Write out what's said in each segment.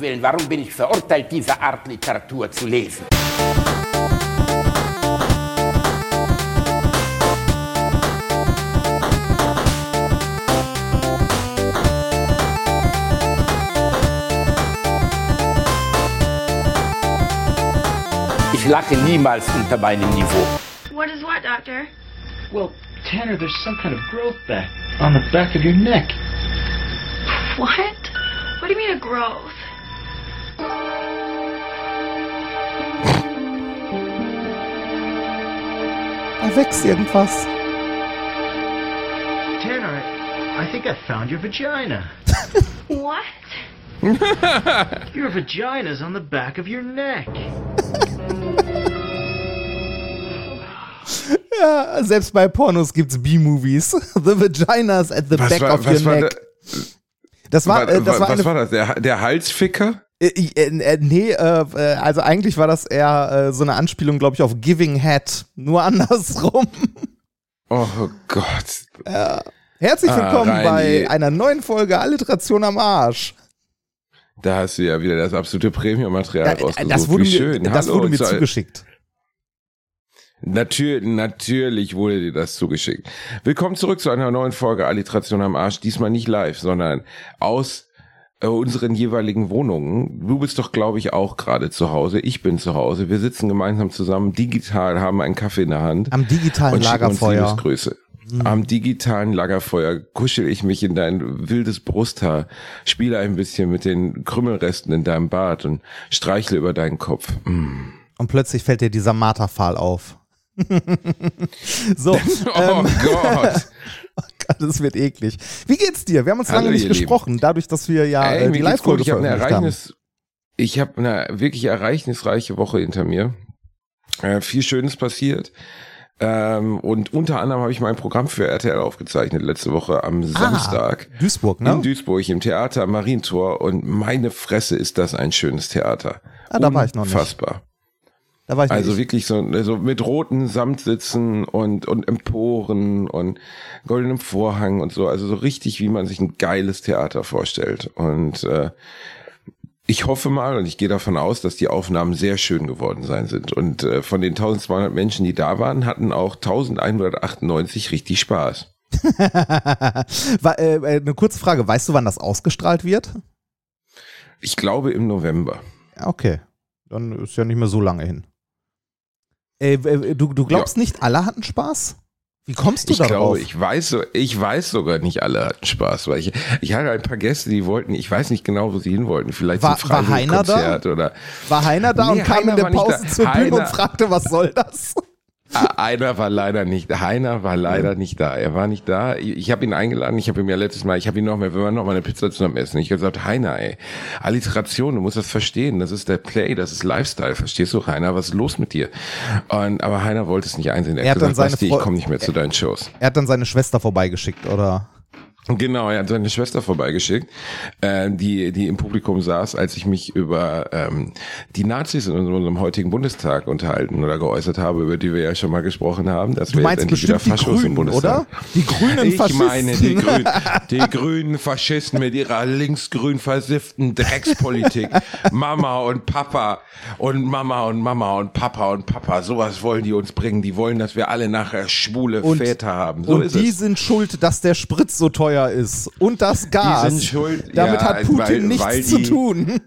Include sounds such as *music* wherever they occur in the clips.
Willen, warum bin ich verurteilt, diese Art Literatur zu lesen? Ich lache niemals unter meinem Niveau. What is what, Doctor? Well, Tanner, there's some kind of growth back on the back of your neck. What? What do you mean a growth? Da wächst irgendwas. Tanner, I, I think I found your vagina. *laughs* What? *laughs* Your vagina's on the back of your neck. *laughs* Ja, selbst bei Pornos gibt's B-Movies. The Vaginas at the Was back war, of was your war, neck. da, Das war, äh, das war was eine war das? Der, der Halsficker? Äh, äh, äh, nee, äh, äh, also eigentlich war das eher äh, so eine Anspielung, glaube ich, auf Giving Head. Nur *laughs* andersrum. Oh Gott. Herzlich Ah, willkommen Reini. bei einer neuen Folge Alliteration am Arsch. Da hast du ja wieder das absolute Premium-Material Da- rausgesucht. das wurde Wie mir, schön. das Hallo, wurde mir zu- zugeschickt. Natürlich, natürlich wurde dir das zugeschickt. Willkommen zurück zu einer neuen Folge Alliteration am Arsch. Diesmal nicht live, sondern aus äh, unseren jeweiligen Wohnungen. Du bist doch, glaube ich, auch gerade zu Hause. Ich bin zu Hause. Wir sitzen gemeinsam zusammen, digital, haben einen Kaffee in der Hand. Am digitalen und schicken uns Lagerfeuer. Liebesgrüße. Am digitalen Lagerfeuer kuschel ich mich in dein wildes Brusthaar, spiele ein bisschen mit den Krümmelresten in deinem Bart und streichle über deinen Kopf. Mm. Und plötzlich fällt dir dieser Marterpfahl auf. *laughs* so, *laughs* Oh ähm, Gott. *laughs* *laughs* das wird eklig. Wie geht's dir? Wir haben uns Hallo, lange nicht ihr Lieben. gesprochen, dadurch, dass wir ja Ey, äh, die. Live-Folge Ich habe eine veröffentlicht haben. Ereignis, ich habe eine wirklich ereignisreiche Woche hinter mir. Äh, viel Schönes passiert. Ähm, und unter anderem habe ich mein Programm für RTL aufgezeichnet letzte Woche am Samstag. Duisburg, In ne? Duisburg im Theater am Marientor und meine Fresse ist das ein schönes Theater. Ah, da war ich noch nicht. Unfassbar. Da war ich Also wirklich so also mit roten Samtsitzen und, und Emporen und goldenem Vorhang und so. Also so richtig, wie man sich ein geiles Theater vorstellt. Und äh, ich hoffe mal und ich gehe davon aus, dass die Aufnahmen sehr schön geworden sein sind. Und äh, von den 1200 Menschen, die da waren, hatten auch 1198 richtig Spaß. *laughs* Äh, äh, eine kurze Frage, weißt du, wann das ausgestrahlt wird? Ich glaube im November. Okay. Dann ist ja nicht mehr so lange hin. Äh, äh, du, du glaubst nicht, alle hatten Spaß? Wie kommst du Ich darauf? glaube, ich weiß, so, ich weiß sogar nicht, alle hatten Spaß, weil ich, ich hatte ein paar Gäste, die wollten, ich weiß nicht genau, wo sie hin wollten, vielleicht War- zum war Heiner da? Freiwilligkonzert oder war Heiner da Nee, und kam Heiner in der Pause da. zur Bühne und Heiner- fragte, was soll das? Ah, Einer war leider nicht, Heiner war leider nicht da. Er war nicht da. Ich, ich habe ihn eingeladen. Ich habe ihm ja letztes Mal, ich habe ihn noch mal, wir waren noch mal eine Pizza zusammen essen. Ich habe gesagt, Heiner, ey, Alliteration, du musst das verstehen. Das ist der Play, das ist Lifestyle. Verstehst du, Heiner? Was ist los mit dir? Und, aber Heiner wollte es nicht einsehen. Er, Er hat hat dann gesagt, seine Basti, ich komme nicht mehr zu deinen Shows. Er hat dann seine Schwester vorbeigeschickt, oder? Genau, er hat seine Schwester vorbeigeschickt, äh, die, die im Publikum saß, als ich mich über ähm, die Nazis in unserem heutigen Bundestag unterhalten oder geäußert habe, über die wir ja schon mal gesprochen haben. Dass Du wir meinst jetzt endlich wieder Faschos im Grünen, Bundestag. oder? Die grünen Ich Faschisten. meine die Grünen, *laughs* die grünen Faschisten mit ihrer linksgrün versifften Dreckspolitik. Mama und Papa und Mama und Mama und Papa und Papa. Sowas wollen die uns bringen. Die wollen, dass wir alle nachher schwule Und- Väter haben. So und die es. sind schuld, dass der Sprit so teuer ist. Und das Gas. sind schuld, Damit ja, hat Putin weil- nichts weil zu die- tun.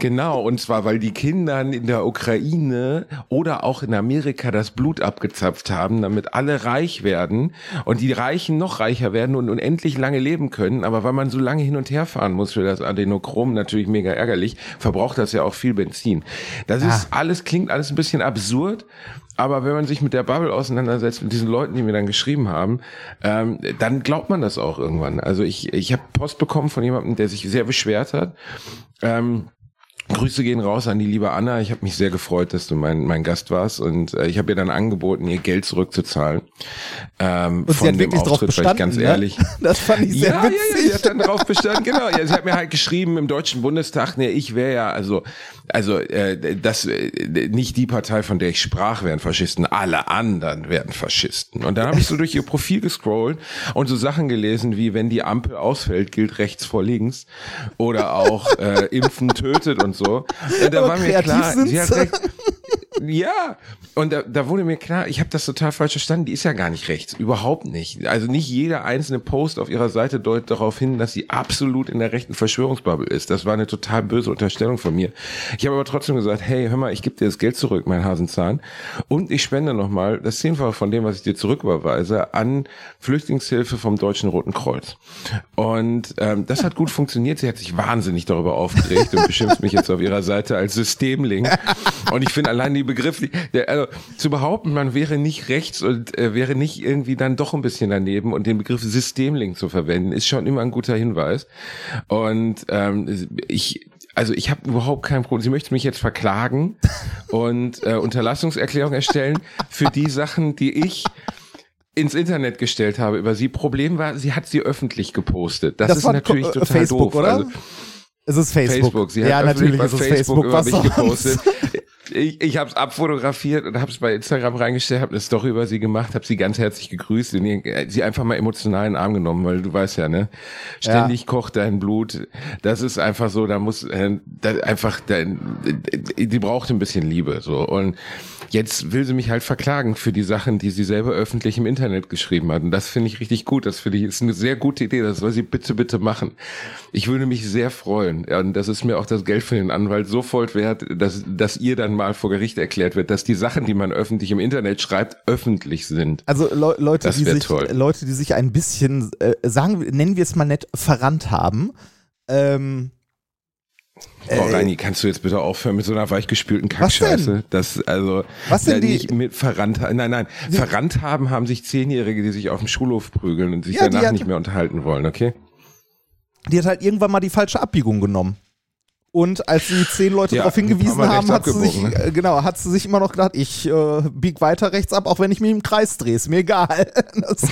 Genau, und zwar, weil die Kinder in der Ukraine oder auch in Amerika das Blut abgezapft haben, damit alle reich werden und die Reichen noch reicher werden und unendlich lange leben können. Aber weil man so lange hin und her fahren muss für das Adenochrom, natürlich mega ärgerlich, verbraucht das ja auch viel Benzin. Das ist alles, klingt alles ein bisschen absurd. Aber wenn man sich mit der Bubble auseinandersetzt, mit diesen Leuten, die mir dann geschrieben haben, ähm, dann glaubt man das auch irgendwann. Also ich, ich habe Post bekommen von jemandem, der sich sehr beschwert hat. Ähm, Grüße gehen raus an die liebe Anna. Ich habe mich sehr gefreut, dass du mein, mein Gast warst und äh, ich habe ihr dann angeboten, ihr Geld zurückzuzahlen. Ähm, Und sie von hat dem wirklich drauf Auftritt, ich bestanden. ganz ne? ehrlich. *laughs* Das fand ich sehr Ja, ja, ja, witzig. sie hat dann drauf bestanden, genau. Ja, sie hat mir halt geschrieben im Deutschen Bundestag, ne, ich wäre ja, also, also äh, das äh, nicht die Partei, von der ich sprach, wären Faschisten, alle anderen wären Faschisten. Und dann habe ich so durch ihr Profil gescrollt und so Sachen gelesen, wie wenn die Ampel ausfällt, gilt rechts vor links. Oder auch äh, Impfen tötet und so. Und da Aber war mir klar, sie hat recht. Ja, und da, da wurde mir klar, ich habe das total falsch verstanden. Die ist ja gar nicht rechts, überhaupt nicht. Also nicht jeder einzelne Post auf ihrer Seite deutet darauf hin, dass sie absolut in der rechten Verschwörungsbubble ist. Das war eine total böse Unterstellung von mir. Ich habe aber trotzdem gesagt, hey, hör mal, ich gebe dir das Geld zurück, mein Hasenzahn, und ich spende nochmal das Zehnfache von dem, was ich dir zurücküberweise, an Flüchtlingshilfe vom Deutschen Roten Kreuz. Und ähm, das hat gut funktioniert. Sie hat sich wahnsinnig darüber aufgeregt und beschimpft mich jetzt auf ihrer Seite als Systemling. Und ich finde allein die Begriff, der, also, zu behaupten, man wäre nicht rechts und äh, wäre nicht irgendwie dann doch ein bisschen daneben und den Begriff Systemling zu verwenden, ist schon immer ein guter Hinweis. Und ähm, ich, also ich habe überhaupt kein Problem. Sie möchte mich jetzt verklagen und äh, Unterlassungserklärung erstellen für die Sachen, die ich ins Internet gestellt habe über sie. Problem war, sie hat sie öffentlich gepostet. Das, Das ist natürlich äh, total Facebook, doof. oder? Also, Es ist Facebook. Facebook. Sie hat ja, natürlich bei ist es Facebook, Facebook. über Was mich gepostet. Ich, ich habe es abfotografiert und habe es bei Instagram reingestellt, habe eine Story über sie gemacht, habe sie ganz herzlich gegrüßt und ihr- sie einfach mal emotional in den Arm genommen, weil du weißt ja, ne, ständig kocht dein Blut. Das ist einfach so, da muss äh, da einfach, da, die braucht ein bisschen Liebe so. Und jetzt will sie mich halt verklagen für die Sachen, die sie selber öffentlich im Internet geschrieben hat und das finde ich richtig gut. Das finde ich ist eine sehr gute Idee. Das soll sie bitte bitte machen. Ich würde mich sehr freuen und das ist mir auch das Geld für den Anwalt sofort wert, dass dass ihr dann mal vor Gericht erklärt wird, dass die Sachen, die man öffentlich im Internet schreibt, öffentlich sind. Also Le Leute, Das die sich, toll. Leute, die sich ein bisschen, äh, sagen, nennen wir es mal nett, verrannt haben. Ähm, Oh, Reini, kannst du jetzt bitte aufhören mit so einer weichgespülten? Kackscheiße? Das, also, Was denn die- nicht mit verrannt, nein, nein, verrannt haben haben sich Zehnjährige, die sich auf dem Schulhof prügeln und sich Ja, danach hat- nicht mehr unterhalten wollen, okay? die hat halt irgendwann mal die falsche Abbiegung genommen. Und als die zehn Leute Ja, darauf hingewiesen haben hat sie sich, ne? äh, genau, hat sie sich immer noch gedacht, ich äh, bieg weiter rechts ab, auch wenn ich mich im Kreis drehe, ist mir egal. *laughs* Das,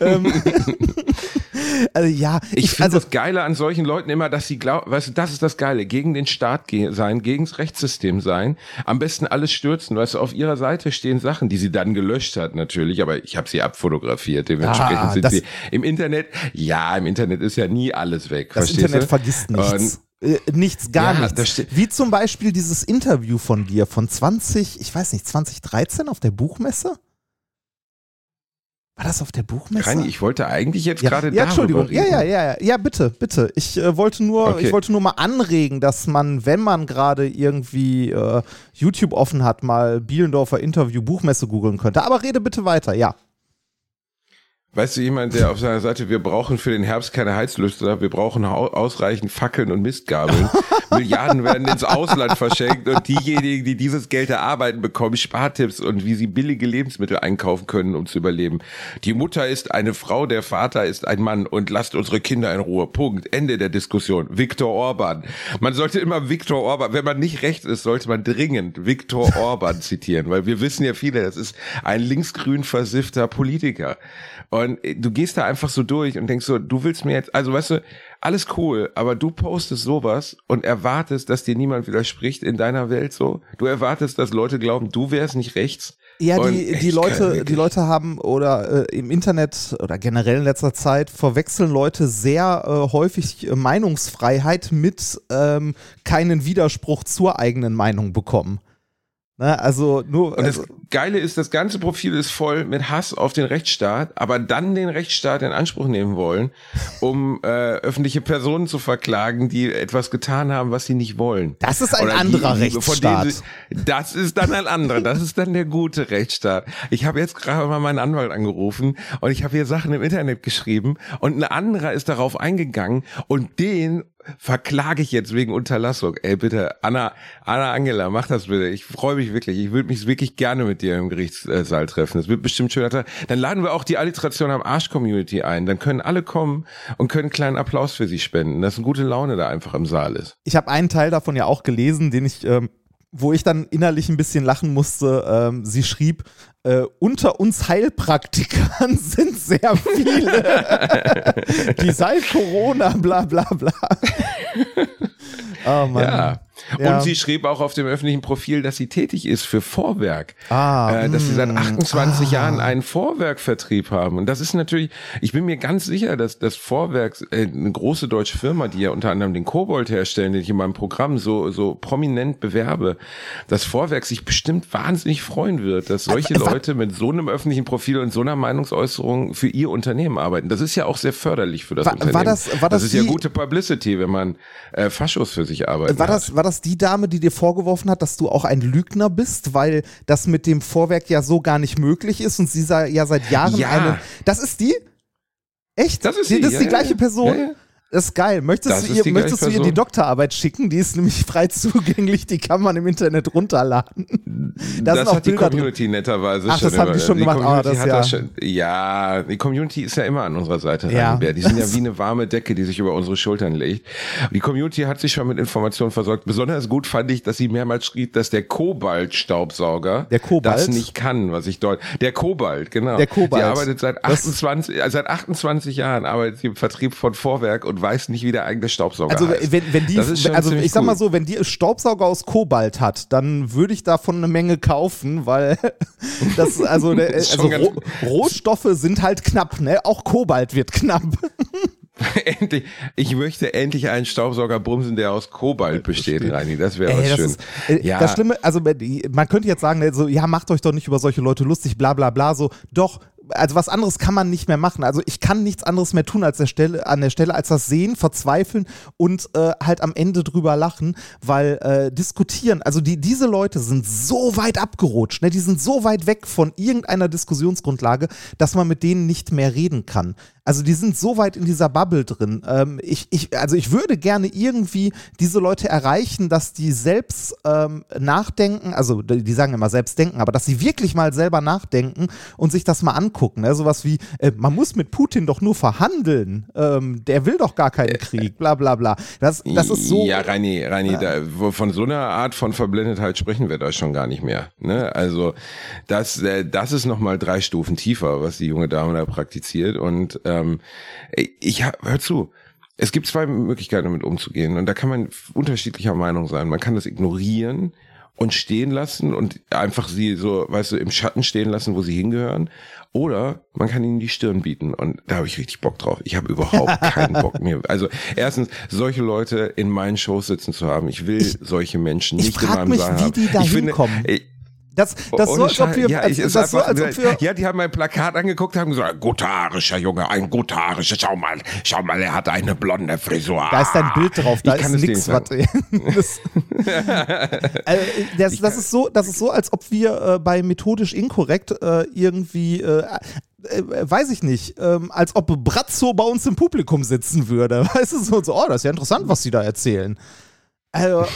ähm, *laughs* also ja, Ich, ich, finde also das Geile an solchen Leuten immer, dass sie glauben, weißt du, das ist das Geile, gegen den Staat ge- sein, gegen das Rechtssystem sein, am besten alles stürzen, weißt du, auf ihrer Seite stehen Sachen, die sie dann gelöscht hat natürlich, aber ich habe sie abfotografiert, dementsprechend Ah, sind sie im Internet, ja, im Internet ist ja nie alles weg, das Internet du? vergisst nichts. Und Äh, nichts, gar Ja, nichts. Wie zum Beispiel dieses Interview von dir von 20, ich weiß nicht, 2013 auf der Buchmesse? War das auf der Buchmesse? Reini, ich wollte eigentlich jetzt ja, gerade ja, Entschuldigung. reden. Ja, ja, ja, ja, ja, bitte, bitte. Ich äh, wollte nur, Okay. ich wollte nur mal anregen, dass man, wenn man gerade irgendwie äh, YouTube offen hat, mal Bielendorfer Interview Buchmesse googeln könnte. Aber rede bitte weiter, ja. Weißt du, jemand, der auf seiner Seite, wir brauchen für den Herbst keine Heizlüster, wir brauchen ausreichend Fackeln und Mistgabeln. *laughs* Milliarden werden ins Ausland verschenkt und diejenigen, die dieses Geld erarbeiten, bekommen Spartipps und wie sie billige Lebensmittel einkaufen können, um zu überleben. Die Mutter ist eine Frau, der Vater ist ein Mann und lasst unsere Kinder in Ruhe. Punkt. Ende der Diskussion. Viktor Orban. Man sollte immer Viktor Orban, wenn man nicht recht ist, sollte man dringend Viktor Orban zitieren, weil wir wissen ja viele, das ist ein linksgrün versiffter Politiker. Und äh, du gehst da einfach so durch und denkst so, du willst mir jetzt, also weißt du, alles cool, aber du postest sowas und erwartest, dass dir niemand widerspricht in deiner Welt so. Du erwartest, dass Leute glauben, du wärst nicht rechts. Ja, Und die, die Leute, die Leute haben oder äh, im Internet oder generell in letzter Zeit verwechseln Leute sehr äh, häufig äh, Meinungsfreiheit mit ähm, keinen Widerspruch zur eigenen Meinung bekommen. Ne? Also nur Und also, das Geile ist, das ganze Profil ist voll mit Hass auf den Rechtsstaat, aber dann den Rechtsstaat in Anspruch nehmen wollen, um äh, öffentliche Personen zu verklagen, die etwas getan haben, was sie nicht wollen. das ist ein Oder anderer die- Rechtsstaat. sie- Das ist dann ein anderer. Das ist dann der gute Rechtsstaat. Ich habe jetzt gerade mal meinen Anwalt angerufen und ich habe hier Sachen im Internet geschrieben und ein anderer ist darauf eingegangen und den verklage ich jetzt wegen Unterlassung. Ey, bitte, Anna, Anna Angela, mach das bitte. Ich freue mich wirklich. Ich würde mich wirklich gerne mit dir im Gerichtssaal treffen. Das wird bestimmt schön. Dann laden wir auch die Alliteration am Arsch-Community ein. Dann können alle kommen und können einen kleinen Applaus für sie spenden. Dass eine gute Laune da einfach im Saal ist. Ich habe einen Teil davon ja auch gelesen, den ich ähm, wo ich dann innerlich ein bisschen lachen musste. Ähm, sie schrieb, äh, unter uns Heilpraktikern *laughs* sind sehr viele, *laughs* die seit Corona bla bla bla. *laughs* oh Mann. Ja. Ja. Und sie schrieb auch auf dem öffentlichen Profil, dass sie tätig ist für Vorwerk. Ah, äh, dass sie seit 28 mm. ah. Jahren einen Vorwerkvertrieb haben. Und das ist natürlich, ich bin mir ganz sicher, dass das Vorwerk, äh, eine große deutsche Firma, die ja unter anderem den Kobold herstellen, den ich in meinem Programm so, so prominent bewerbe, das Vorwerk sich bestimmt wahnsinnig freuen wird, dass solche also, Leute mit so einem öffentlichen Profil und so einer Meinungsäußerung für ihr Unternehmen arbeiten. Das ist ja auch sehr förderlich für das war, Unternehmen. War das, war das, das ist die, ja gute Publicity, wenn man äh, Faschos für sich arbeitet. War das, war das die Dame, die dir vorgeworfen hat, dass du auch ein Lügner bist, weil das mit dem Vorwerk ja so gar nicht möglich ist und sie ja seit Jahren ja. eine. Das ist die? Echt? Das ist, die, das ist ja, die gleiche ja, Person? Das ist geil. Möchtest, das du ihr, möchtest du ihr die Doktorarbeit schicken? Die ist nämlich *laughs* frei zugänglich, die kann man im Internet runterladen. Da das hat die Community drin. netterweise Ach, schon. das haben die schon die gemacht. Community oh, das ja. Das schon, ja, die Community ist ja immer an unserer Seite. Ja. Die sind ja *laughs* wie eine warme Decke, die sich über unsere Schultern legt. Die Community hat sich schon mit Informationen versorgt. Besonders gut fand ich, dass sie mehrmals schrieb, dass der Kobalt-Staubsauger das nicht kann, was ich dort. Der Kobalt, genau. Der Kobalt. Die arbeitet seit 28, äh, seit 28 Jahren arbeitet sie im Vertrieb von Vorwerk und weiß nicht, wie der eigene Staubsauger Also heißt. wenn, wenn die, also ich sag mal so, wenn die Staubsauger aus Kobalt hat, dann würde ich davon eine Menge kaufen, weil *laughs* das also, *laughs* also Roh, Rohstoffe sind halt knapp, ne? Auch Kobalt wird knapp. *laughs* endlich, ich möchte endlich einen Staubsauger brumsen, der aus Kobalt besteht, Reini. Das wäre was schön. Ist, äh, ja. Das Schlimme, also man könnte jetzt sagen, so, ja, macht euch doch nicht über solche Leute lustig, bla bla bla. So, doch, also was anderes kann man nicht mehr machen. Also ich kann nichts anderes mehr tun als der Stelle, an der Stelle, als das sehen, verzweifeln und äh, halt am Ende drüber lachen, weil äh, diskutieren, also die, diese Leute sind so weit abgerutscht, ne? die sind so weit weg von irgendeiner Diskussionsgrundlage, dass man mit denen nicht mehr reden kann. Also die sind so weit in dieser Bubble drin. Ähm, ich, ich, also ich würde gerne irgendwie diese Leute erreichen, dass die selbst ähm, nachdenken, also die sagen immer selbst denken, aber dass sie wirklich mal selber nachdenken und sich das mal angucken. Ne? Sowas wie, äh, man muss mit Putin doch nur verhandeln. Ähm, der will doch gar keinen Krieg, bla bla bla. Das, das ist so. Ja, Reini, Reini, ja. Da, von so einer Art von Verblendetheit sprechen wir da schon gar nicht mehr. Ne? Also das, äh, das ist nochmal drei Stufen tiefer, was die junge Dame da praktiziert. Und äh, ähm, ich hör zu. Es gibt zwei Möglichkeiten, damit umzugehen. Und da kann man unterschiedlicher Meinung sein. Man kann das ignorieren und stehen lassen und einfach sie so, weißt du, im Schatten stehen lassen, wo sie hingehören. Oder man kann ihnen die Stirn bieten und da habe ich richtig Bock drauf. Ich habe überhaupt *laughs* keinen Bock mehr. Also erstens, solche Leute in meinen Shows sitzen zu haben. Ich will ich, solche Menschen nicht in meinem mich, Saal haben. Wie die da ich hinkommen. Finde, das, das so, als ob wir, ja, ich, das so, als ob wir, ja, die haben mein Plakat angeguckt, haben gesagt, gutarischer Junge, ein gutarischer, schau mal, schau mal, er hat eine blonde Frisur. Da ist dein Bild drauf, da *laughs* *laughs* ich ist nichts, was. das, also, das, das, ist so, das ist so, als ob wir äh, bei methodisch inkorrekt äh, irgendwie äh, äh, weiß ich nicht, ähm, als ob Brazzo bei uns im Publikum sitzen würde. *laughs* Weißt du, so, so oh, das ist ja interessant, was sie da erzählen. Also,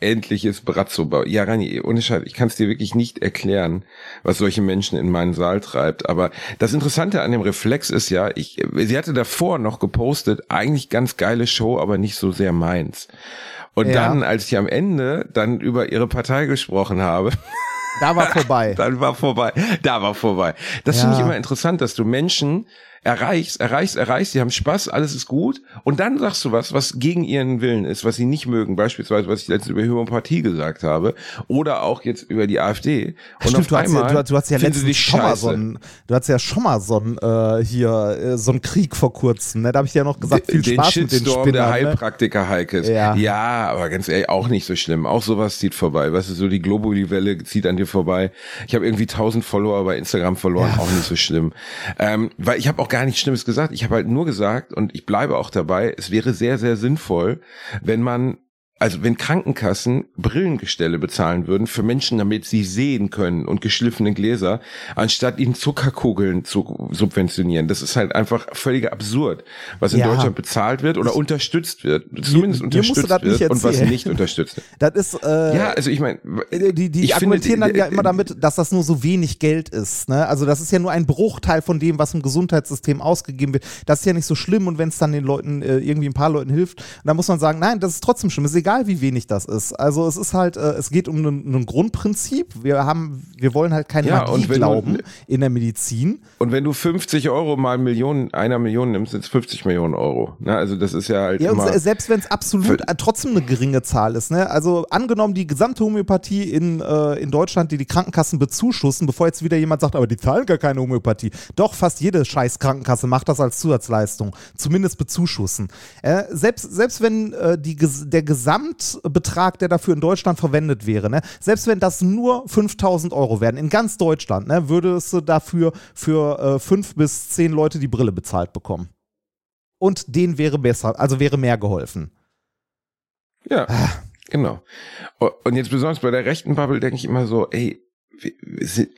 äh, endliches Brazzo. Ja, Rani, ohne Scheiß, ich kann es dir wirklich nicht erklären, was solche Menschen in meinen Saal treibt. Aber das Interessante an dem Reflex ist ja, ich, sie hatte davor noch gepostet, eigentlich ganz geile Show, aber nicht so sehr meins. Und ja. dann, als ich am Ende dann über ihre Partei gesprochen habe, da war vorbei. *laughs* dann war vorbei. Da war vorbei. Das ja. finde ich immer interessant, dass du Menschen erreichst, erreichst, erreichst, sie haben Spaß, alles ist gut. Und dann sagst du was, was gegen ihren Willen ist, was sie nicht mögen, beispielsweise, was ich letztens über Homöopathie gesagt habe. Oder auch jetzt über die AfD. Und Stimmt, auf einmal ja, du, du hast ja letztens schon mal so ein, du hast ja schon mal so ein, äh, hier, äh, so ein Krieg vor kurzem, ne? da habe ich ja noch gesagt, viel den Spaß Shitstorm mit den Spinnern, der Heilpraktiker Heikes. Ja. ja, aber ganz ehrlich, auch nicht so schlimm, auch sowas zieht vorbei, weißt du, so die Globuli-Welle zieht an dir vorbei, ich habe irgendwie tausend Follower bei Instagram verloren, ja. auch nicht so schlimm, ähm, weil ich habe auch gar nichts Schlimmes gesagt, ich habe halt nur gesagt und ich bleibe auch dabei, es wäre sehr, sehr sinnvoll, wenn man also wenn Krankenkassen Brillengestelle bezahlen würden für Menschen, damit sie sehen können und geschliffene Gläser, anstatt ihnen Zuckerkugeln zu subventionieren. Das ist halt einfach völlig absurd, was in Ja. Deutschland bezahlt wird oder unterstützt wird. Zumindest mir musst du unterstützt das nicht wird und was nicht unterstützt wird. *laughs* Das ist, äh, Ja, also ich meine, Die, die ich argumentieren finde, dann ja äh, immer damit, dass das nur so wenig Geld ist. Ne? Also das ist ja nur ein Bruchteil von dem, was im Gesundheitssystem ausgegeben wird. Das ist ja nicht so schlimm und wenn es dann den Leuten äh, irgendwie ein paar Leuten hilft, dann muss man sagen, nein, das ist trotzdem schlimm. Es ist egal, wie wenig das ist. Also es ist halt, äh, es geht um ein, Grundprinzip. Wir haben, wir wollen halt keine Ja, Magie wenn du- glauben in der Medizin. Und wenn du 50 Euro mal Millionen, einer Million nimmst, sind es 50 Millionen Euro. Ne? Also das ist ja halt Ja, immer. se- selbst wenn es absolut äh, trotzdem eine geringe Zahl ist, ne? Also angenommen die gesamte Homöopathie in, äh, in Deutschland, die die Krankenkassen bezuschussen, bevor jetzt wieder jemand sagt, aber die zahlen gar keine Homöopathie. Doch, fast jede scheiß Krankenkasse macht das als Zusatzleistung. Zumindest bezuschussen. Äh, selbst, selbst wenn äh, die, der Gesamtbetrag, der dafür in Deutschland verwendet wäre, ne? selbst wenn das nur 5000 Euro wären, in ganz Deutschland, ne? würdest du dafür für äh, fünf bis zehn Leute die Brille bezahlt bekommen. Und denen wäre besser, also wäre mehr geholfen. Ja, genau. O- Und jetzt besonders bei der rechten Bubble denke ich immer so, ey,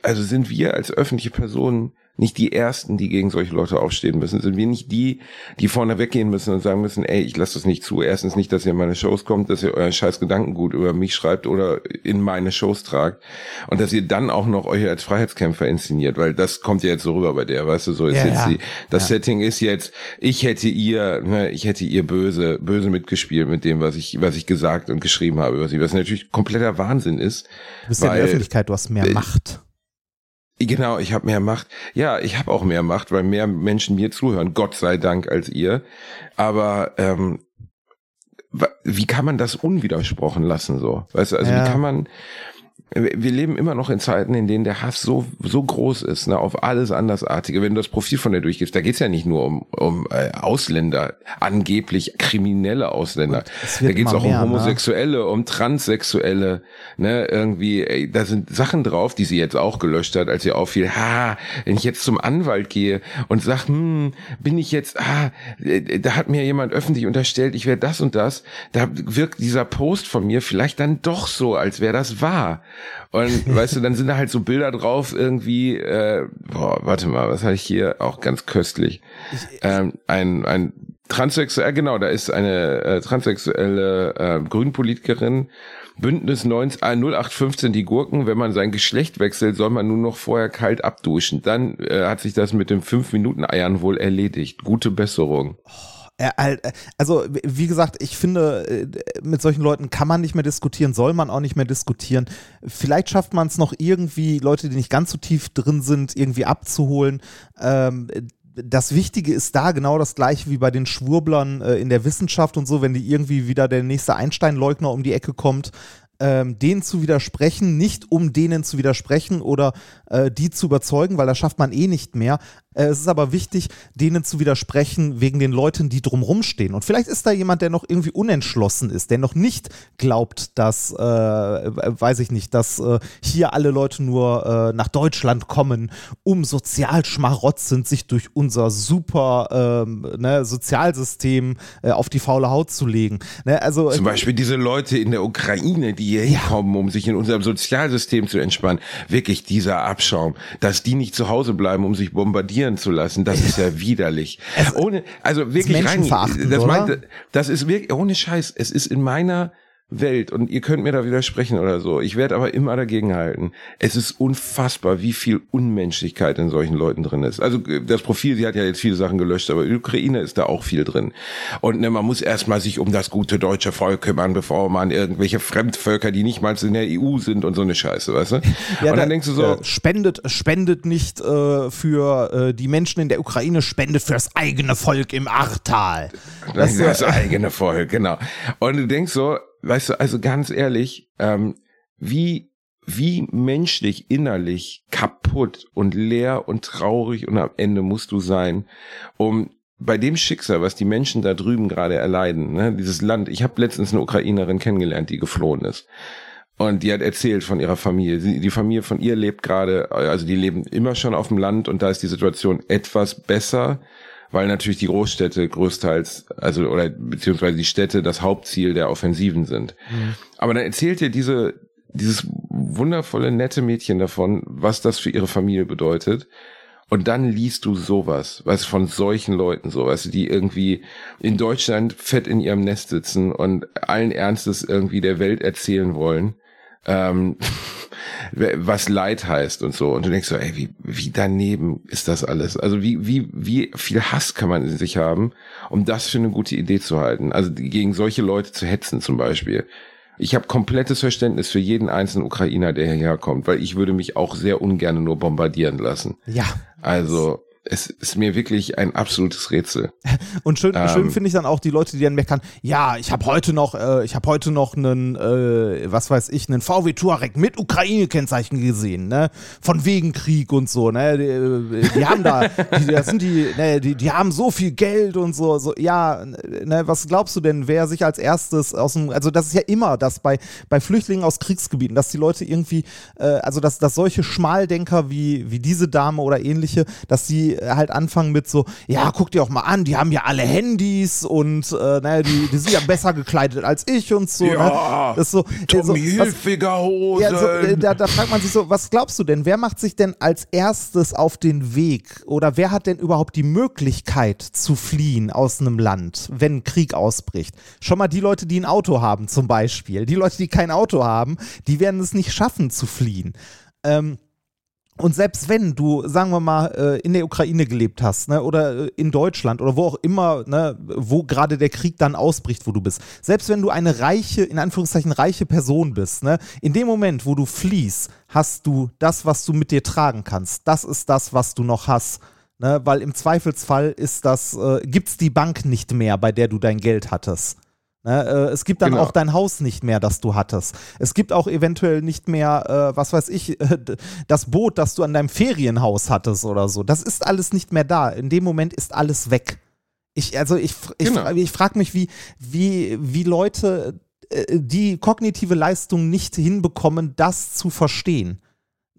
also sind wir als öffentliche Personen nicht die Ersten, die gegen solche Leute aufstehen müssen? Sind wir nicht die, die vorne weggehen müssen und sagen müssen, ey, ich lasse das nicht zu. Erstens nicht, dass ihr in meine Shows kommt, dass ihr euren scheiß Gedankengut über mich schreibt oder in meine Shows tragt. Und dass ihr dann auch noch euch als Freiheitskämpfer inszeniert, weil das kommt ja jetzt so rüber bei der, weißt du, so ist Ja, jetzt ja. die, das Setting ist jetzt, ich hätte ihr, ne, ich hätte ihr böse, böse mitgespielt mit dem, was ich, was ich gesagt und geschrieben habe über sie, was natürlich kompletter Wahnsinn ist. Du bist ja in Weil- der Öffentlichkeit, du hast mehr äh, Macht. Genau, ich habe mehr Macht. Ja, ich habe auch mehr Macht, weil mehr Menschen mir zuhören, Gott sei Dank, als ihr. Aber ähm, wie kann man das unwidersprochen lassen so? Weißt du, also Ja. wie kann man wir leben immer noch in Zeiten, in denen der Hass so so groß ist, ne, auf alles Andersartige. Wenn du das Profil von der durchgehst, da geht's ja nicht nur um, um äh, Ausländer, angeblich kriminelle Ausländer. Da geht's auch mehr, ne? um Homosexuelle, um Transsexuelle, ne, irgendwie, ey, da sind Sachen drauf, die sie jetzt auch gelöscht hat, als ihr auffiel, ha, wenn ich jetzt zum Anwalt gehe und sag, hm, bin ich jetzt, ah, äh, da hat mir jemand öffentlich unterstellt, ich wäre das und das, da wirkt dieser Post von mir vielleicht dann doch so, als wäre das wahr. Und *laughs* weißt du, dann sind da halt so Bilder drauf, irgendwie, äh, boah, warte mal, was hatte ich hier auch ganz köstlich? ähm, ein, ein Transsexuell, genau, da ist eine äh, transsexuelle äh, Grünpolitikerin, Bündnis 19, äh, 0815 die Gurken, wenn man sein Geschlecht wechselt, soll man nur noch vorher kalt abduschen. Dann äh, hat sich das mit dem 5-Minuten-Eiern wohl erledigt. Gute Besserung. Äh, äh, Also, wie gesagt, ich finde, äh, mit solchen Leuten kann man nicht mehr diskutieren, soll man auch nicht mehr diskutieren. Vielleicht schafft man es noch irgendwie, Leute, die nicht ganz so tief drin sind, irgendwie abzuholen. Ähm, das Wichtige ist da genau das gleiche wie bei den Schwurblern äh, in der Wissenschaft und so, wenn die irgendwie wieder der nächste Einstein-Leugner um die Ecke kommt, ähm, denen zu widersprechen, nicht um denen zu widersprechen oder äh, die zu überzeugen, weil das schafft man eh nicht mehr. Äh, es ist aber wichtig, denen zu widersprechen wegen den Leuten, die drumrum stehen. Und vielleicht ist da jemand, der noch irgendwie unentschlossen ist, der noch nicht glaubt, dass, äh, weiß ich nicht, dass äh, hier alle Leute nur äh, nach Deutschland kommen, um sozialschmarotzend sich durch unser super ähm, ne, Sozialsystem äh, auf die faule Haut zu legen. Ne, also Zum Beispiel diese Leute in der Ukraine, die hier hinkommen, um sich in unserem Sozialsystem zu entspannen. Wirklich dieser Abschaum, dass die nicht zu Hause bleiben, um sich bombardieren zu lassen, das ist ja widerlich. Ohne, also wirklich rein, das, oder? meint, das ist wirklich, ohne Scheiß, es ist in meiner Welt und ihr könnt mir da widersprechen oder so. Ich werde aber immer dagegen halten. Es ist unfassbar, wie viel Unmenschlichkeit in solchen Leuten drin ist. Also das Profil, sie hat ja jetzt viele Sachen gelöscht, aber in der Ukraine ist da auch viel drin. Und ne, man muss erstmal sich um das gute deutsche Volk kümmern, bevor man irgendwelche Fremdvölker, die nicht mal in der EU sind und so eine Scheiße, weißt du? Ja, und dann da- denkst du so, äh, spendet, spendet nicht äh, für äh, die Menschen in der Ukraine, spendet für das eigene Volk im Achtal. Das, Das, das äh, eigene Volk, genau. Und du denkst so, weißt du, also ganz ehrlich, ähm, wie, wie menschlich, innerlich kaputt und leer und traurig und am Ende musst du sein, um bei dem Schicksal, was die Menschen da drüben gerade erleiden, ne, dieses Land, ich habe letztens eine Ukrainerin kennengelernt, die geflohen ist. Und die hat erzählt von ihrer Familie. Die Familie von ihr lebt gerade, also die leben immer schon auf dem Land und da ist die Situation etwas besser. Weil natürlich die Großstädte größtenteils, also oder beziehungsweise die Städte das Hauptziel der Offensiven sind. Mhm. Aber dann erzählt dir diese dieses wundervolle nette Mädchen davon, was das für ihre Familie bedeutet. Und dann liest du sowas, was von solchen Leuten sowas, die irgendwie in Deutschland fett in ihrem Nest sitzen und allen Ernstes irgendwie der Welt erzählen wollen, ähm, *laughs* was Leid heißt und so. Und du denkst so, ey, wie, wie daneben ist das alles? Also wie, wie, wie viel Hass kann man in sich haben, um das für eine gute Idee zu halten? Also gegen solche Leute zu hetzen zum Beispiel. Ich habe komplettes Verständnis für jeden einzelnen Ukrainer, der hierher kommt, weil ich würde mich auch sehr ungern nur bombardieren lassen. Ja. Also es ist mir wirklich ein absolutes Rätsel. *laughs* Und schön, ähm, schön finde ich dann auch die Leute, die dann meckern, ja, ich habe heute noch, äh, ich habe heute noch einen, äh, was weiß ich, einen VW Touareg mit Ukraine-Kennzeichen gesehen, ne? Von wegen Krieg und so, ne? Die, äh, die haben da, *laughs* die, das sind die, ne, die, die haben so viel Geld und so, so, ja, ne, was glaubst du denn, wer sich als erstes aus dem, also das ist ja immer das bei, bei Flüchtlingen aus Kriegsgebieten, dass die Leute irgendwie, äh, also dass, dass solche Schmaldenker wie, wie diese Dame oder ähnliche, dass die halt anfangen mit so, ja, guck dir auch mal an, die haben ja alle Handys und äh, naja, die, die sind ja besser gekleidet als ich und so. Ja, ne? das ist so, Tommy so, Hilfiger Ja, so, äh, da, da fragt man sich so, was glaubst du denn, wer macht sich denn als erstes auf den Weg oder wer hat denn überhaupt die Möglichkeit zu fliehen aus einem Land, wenn Krieg ausbricht? Schon mal die Leute, die ein Auto haben zum Beispiel. Die Leute, die kein Auto haben, die werden es nicht schaffen zu fliehen. Ähm, und selbst wenn du, sagen wir mal, äh, in der Ukraine gelebt hast, ne, oder äh, in Deutschland oder wo auch immer, ne, wo gerade der Krieg dann ausbricht, wo du bist, selbst wenn du eine reiche, in Anführungszeichen reiche Person bist, ne, in dem Moment, wo du fliehst, hast du das, was du mit dir tragen kannst. Das ist das, was du noch hast. Ne, weil im Zweifelsfall ist das, äh, gibt's die Bank nicht mehr, bei der du dein Geld hattest. Ne, äh, es gibt dann genau. auch dein Haus nicht mehr, das du hattest. Es gibt auch eventuell nicht mehr, äh, was weiß ich, äh, das Boot, das du an deinem Ferienhaus hattest oder so. Das ist alles nicht mehr da. In dem Moment ist alles weg. Ich, also ich, ich, genau. ich frage mich, wie, wie, wie Leute äh, die kognitive Leistung nicht hinbekommen, das zu verstehen.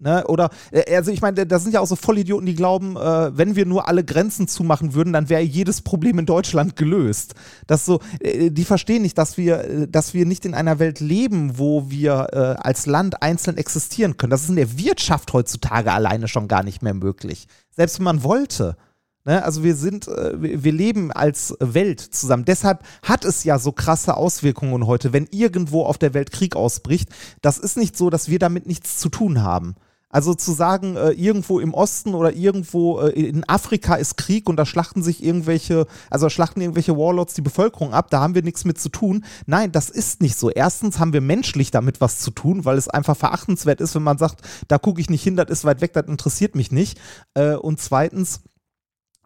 Ne? Oder, äh, also ich meine, da sind ja auch so Vollidioten, die glauben, äh, wenn wir nur alle Grenzen zumachen würden, dann wäre jedes Problem in Deutschland gelöst. Das so, äh, die verstehen nicht, dass wir, äh, dass wir nicht in einer Welt leben, wo wir äh, als Land einzeln existieren können. Das ist in der Wirtschaft heutzutage alleine schon gar nicht mehr möglich. Selbst wenn man wollte. Ne? Also wir sind, äh, wir leben als Welt zusammen. Deshalb hat es ja so krasse Auswirkungen heute, wenn irgendwo auf der Welt Krieg ausbricht. Das ist nicht so, dass wir damit nichts zu tun haben. Also zu sagen, äh, irgendwo im Osten oder irgendwo äh, in Afrika ist Krieg und da schlachten sich irgendwelche, also schlachten irgendwelche Warlords die Bevölkerung ab, da haben wir nichts mit zu tun. Nein, das ist nicht so. Erstens haben wir menschlich damit was zu tun, weil es einfach verachtenswert ist, wenn man sagt, da gucke ich nicht hin, das ist weit weg, das interessiert mich nicht. Äh, und zweitens,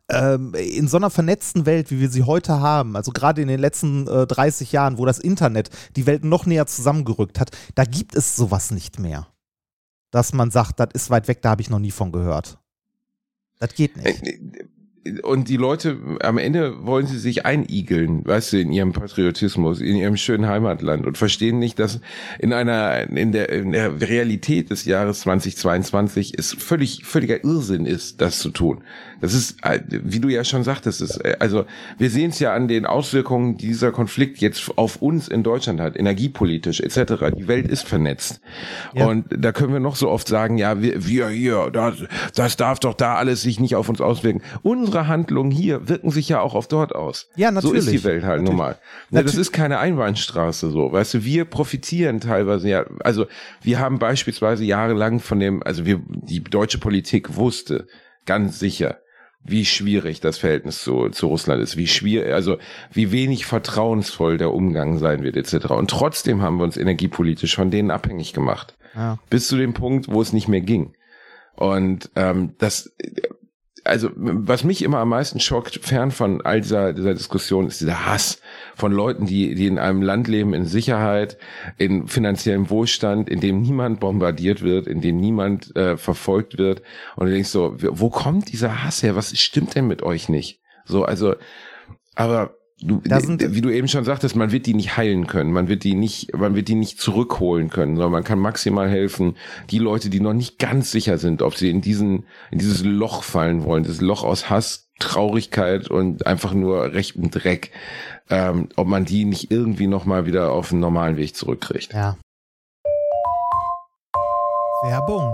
ähm, in so einer vernetzten Welt, wie wir sie heute haben, also gerade in den letzten äh, 30 Jahren, wo das Internet die Welt noch näher zusammengerückt hat, da gibt es sowas nicht mehr dass man sagt, das ist weit weg, da habe ich noch nie von gehört. Das geht nicht. Und die Leute, am Ende wollen sie sich einigeln, weißt du, in ihrem Patriotismus, in ihrem schönen Heimatland und verstehen nicht, dass in einer, in der, in der Realität des Jahres 2022 es völlig, völliger Irrsinn ist, das zu tun. Das ist, wie du ja schon sagtest, ist, also wir sehen es ja an den Auswirkungen, die dieser Konflikt jetzt auf uns in Deutschland hat, energiepolitisch etc. Die Welt ist vernetzt. Ja. Und da können wir noch so oft sagen, ja, wir, wir hier, das, das darf doch da alles sich nicht auf uns auswirken. Unsere Handlungen hier wirken sich ja auch auf dort aus. Ja, natürlich. So ist die Welt halt nun mal. Ja, das ist keine Einbahnstraße so. Weißt du, wir profitieren teilweise ja, also wir haben beispielsweise jahrelang von dem, also wir, die deutsche Politik wusste ganz sicher, wie schwierig das Verhältnis zu, zu Russland ist, wie schwierig, also wie wenig vertrauensvoll der Umgang sein wird, etc. Und trotzdem haben wir uns energiepolitisch von denen abhängig gemacht. Ja. Bis zu dem Punkt, wo es nicht mehr ging. Und ähm, das also was mich immer am meisten schockt, fern von all dieser, dieser Diskussion, ist dieser Hass von Leuten, die, die in einem Land leben, in Sicherheit, in finanziellem Wohlstand, in dem niemand bombardiert wird, in dem niemand äh, verfolgt wird. Und du denkst so, wo kommt dieser Hass her? Was stimmt denn mit euch nicht? So, also, aber Du, wie du eben schon sagtest, man wird die nicht heilen können, man wird die nicht, man wird die nicht zurückholen können, sondern man kann maximal helfen, die Leute, die noch nicht ganz sicher sind, ob sie in diesen, in dieses Loch fallen wollen, das Loch aus Hass, Traurigkeit und einfach nur rechten Dreck, ähm, ob man die nicht irgendwie nochmal wieder auf den normalen Weg zurückkriegt. Ja. Werbung.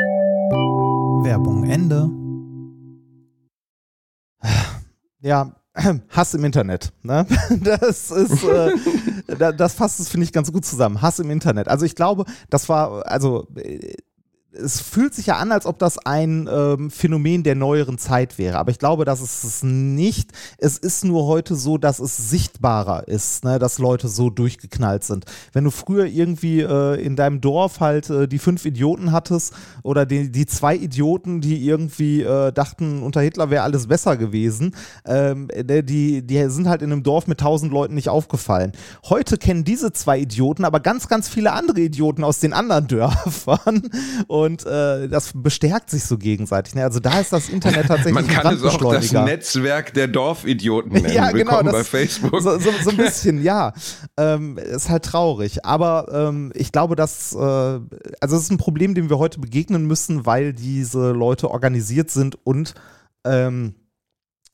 Werbung Ende. Ja, *clears throat* Hass im Internet. Ne? *laughs* Das ist, äh, das fasst es, finde ich, ganz gut zusammen. Hass im Internet. Also ich glaube, das war, also äh, es fühlt sich ja an, als ob das ein ähm, Phänomen der neueren Zeit wäre. Aber ich glaube, dass es es nicht. Es ist nur heute so, dass es sichtbarer ist, ne, dass Leute so durchgeknallt sind. Wenn du früher irgendwie äh, in deinem Dorf halt äh, die fünf Idioten hattest oder die, die zwei Idioten, die irgendwie äh, dachten, unter Hitler wäre alles besser gewesen, ähm, ne, die, die sind halt in einem Dorf mit tausend Leuten nicht aufgefallen. Heute kennen diese zwei Idioten aber ganz, ganz viele andere Idioten aus den anderen *laughs* Dörfern. Und äh, das bestärkt sich so gegenseitig. Ne? Also da ist das Internet tatsächlich Man kann es auch das. Netzwerk der Dorfidioten nennen. *laughs* Ja, genau, das- bei Facebook. So, so, so ein *laughs* bisschen, ja. Ähm, ist halt traurig. Aber ähm, ich glaube, dass, äh, also es ist ein Problem, dem wir heute begegnen müssen, weil diese Leute organisiert sind und ähm,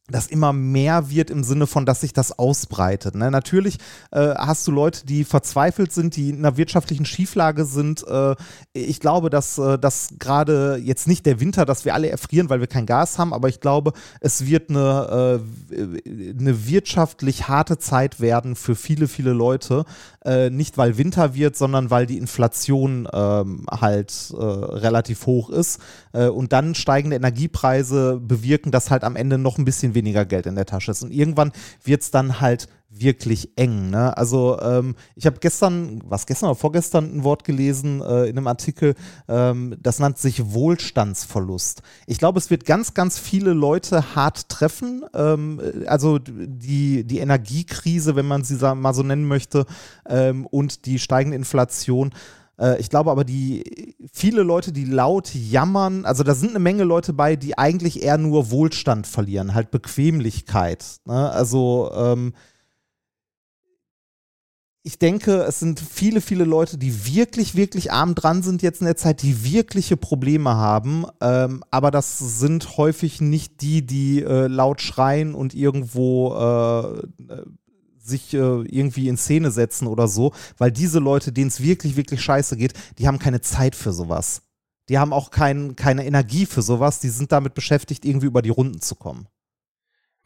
das immer mehr wird im Sinne von, dass sich das ausbreitet. Ne? Natürlich äh, hast du Leute, die verzweifelt sind, die in einer wirtschaftlichen Schieflage sind. Äh, ich glaube, dass äh, das gerade jetzt nicht der Winter, dass wir alle erfrieren, weil wir kein Gas haben, aber ich glaube, es wird eine, äh, eine wirtschaftlich harte Zeit werden für viele, viele Leute. Äh, nicht weil Winter wird, sondern weil die Inflation ähm, halt äh, relativ hoch ist. Äh, und dann steigende Energiepreise bewirken, dass halt am Ende noch ein bisschen weniger Geld in der Tasche ist. Und irgendwann wird es dann halt wirklich eng. Ne? Also ähm, ich habe gestern, was gestern oder vorgestern ein Wort gelesen äh, in einem Artikel, ähm, das nennt sich Wohlstandsverlust. Ich glaube, es wird ganz, ganz viele Leute hart treffen. Ähm, also die, die Energiekrise, wenn man sie mal so nennen möchte, ähm, und die steigende Inflation. Äh, Ich glaube aber, die viele Leute, die laut jammern, also da sind eine Menge Leute bei, die eigentlich eher nur Wohlstand verlieren, halt Bequemlichkeit. Ne? Also ähm, ich denke, es sind viele, viele Leute, die wirklich, wirklich arm dran sind jetzt in der Zeit, die wirkliche Probleme haben. Ähm, aber das sind häufig nicht die, die äh, laut schreien und irgendwo äh, äh, sich äh, irgendwie in Szene setzen oder so, weil diese Leute, denen es wirklich, wirklich scheiße geht, die haben keine Zeit für sowas. Die haben auch kein, keine Energie für sowas, die sind damit beschäftigt, irgendwie über die Runden zu kommen.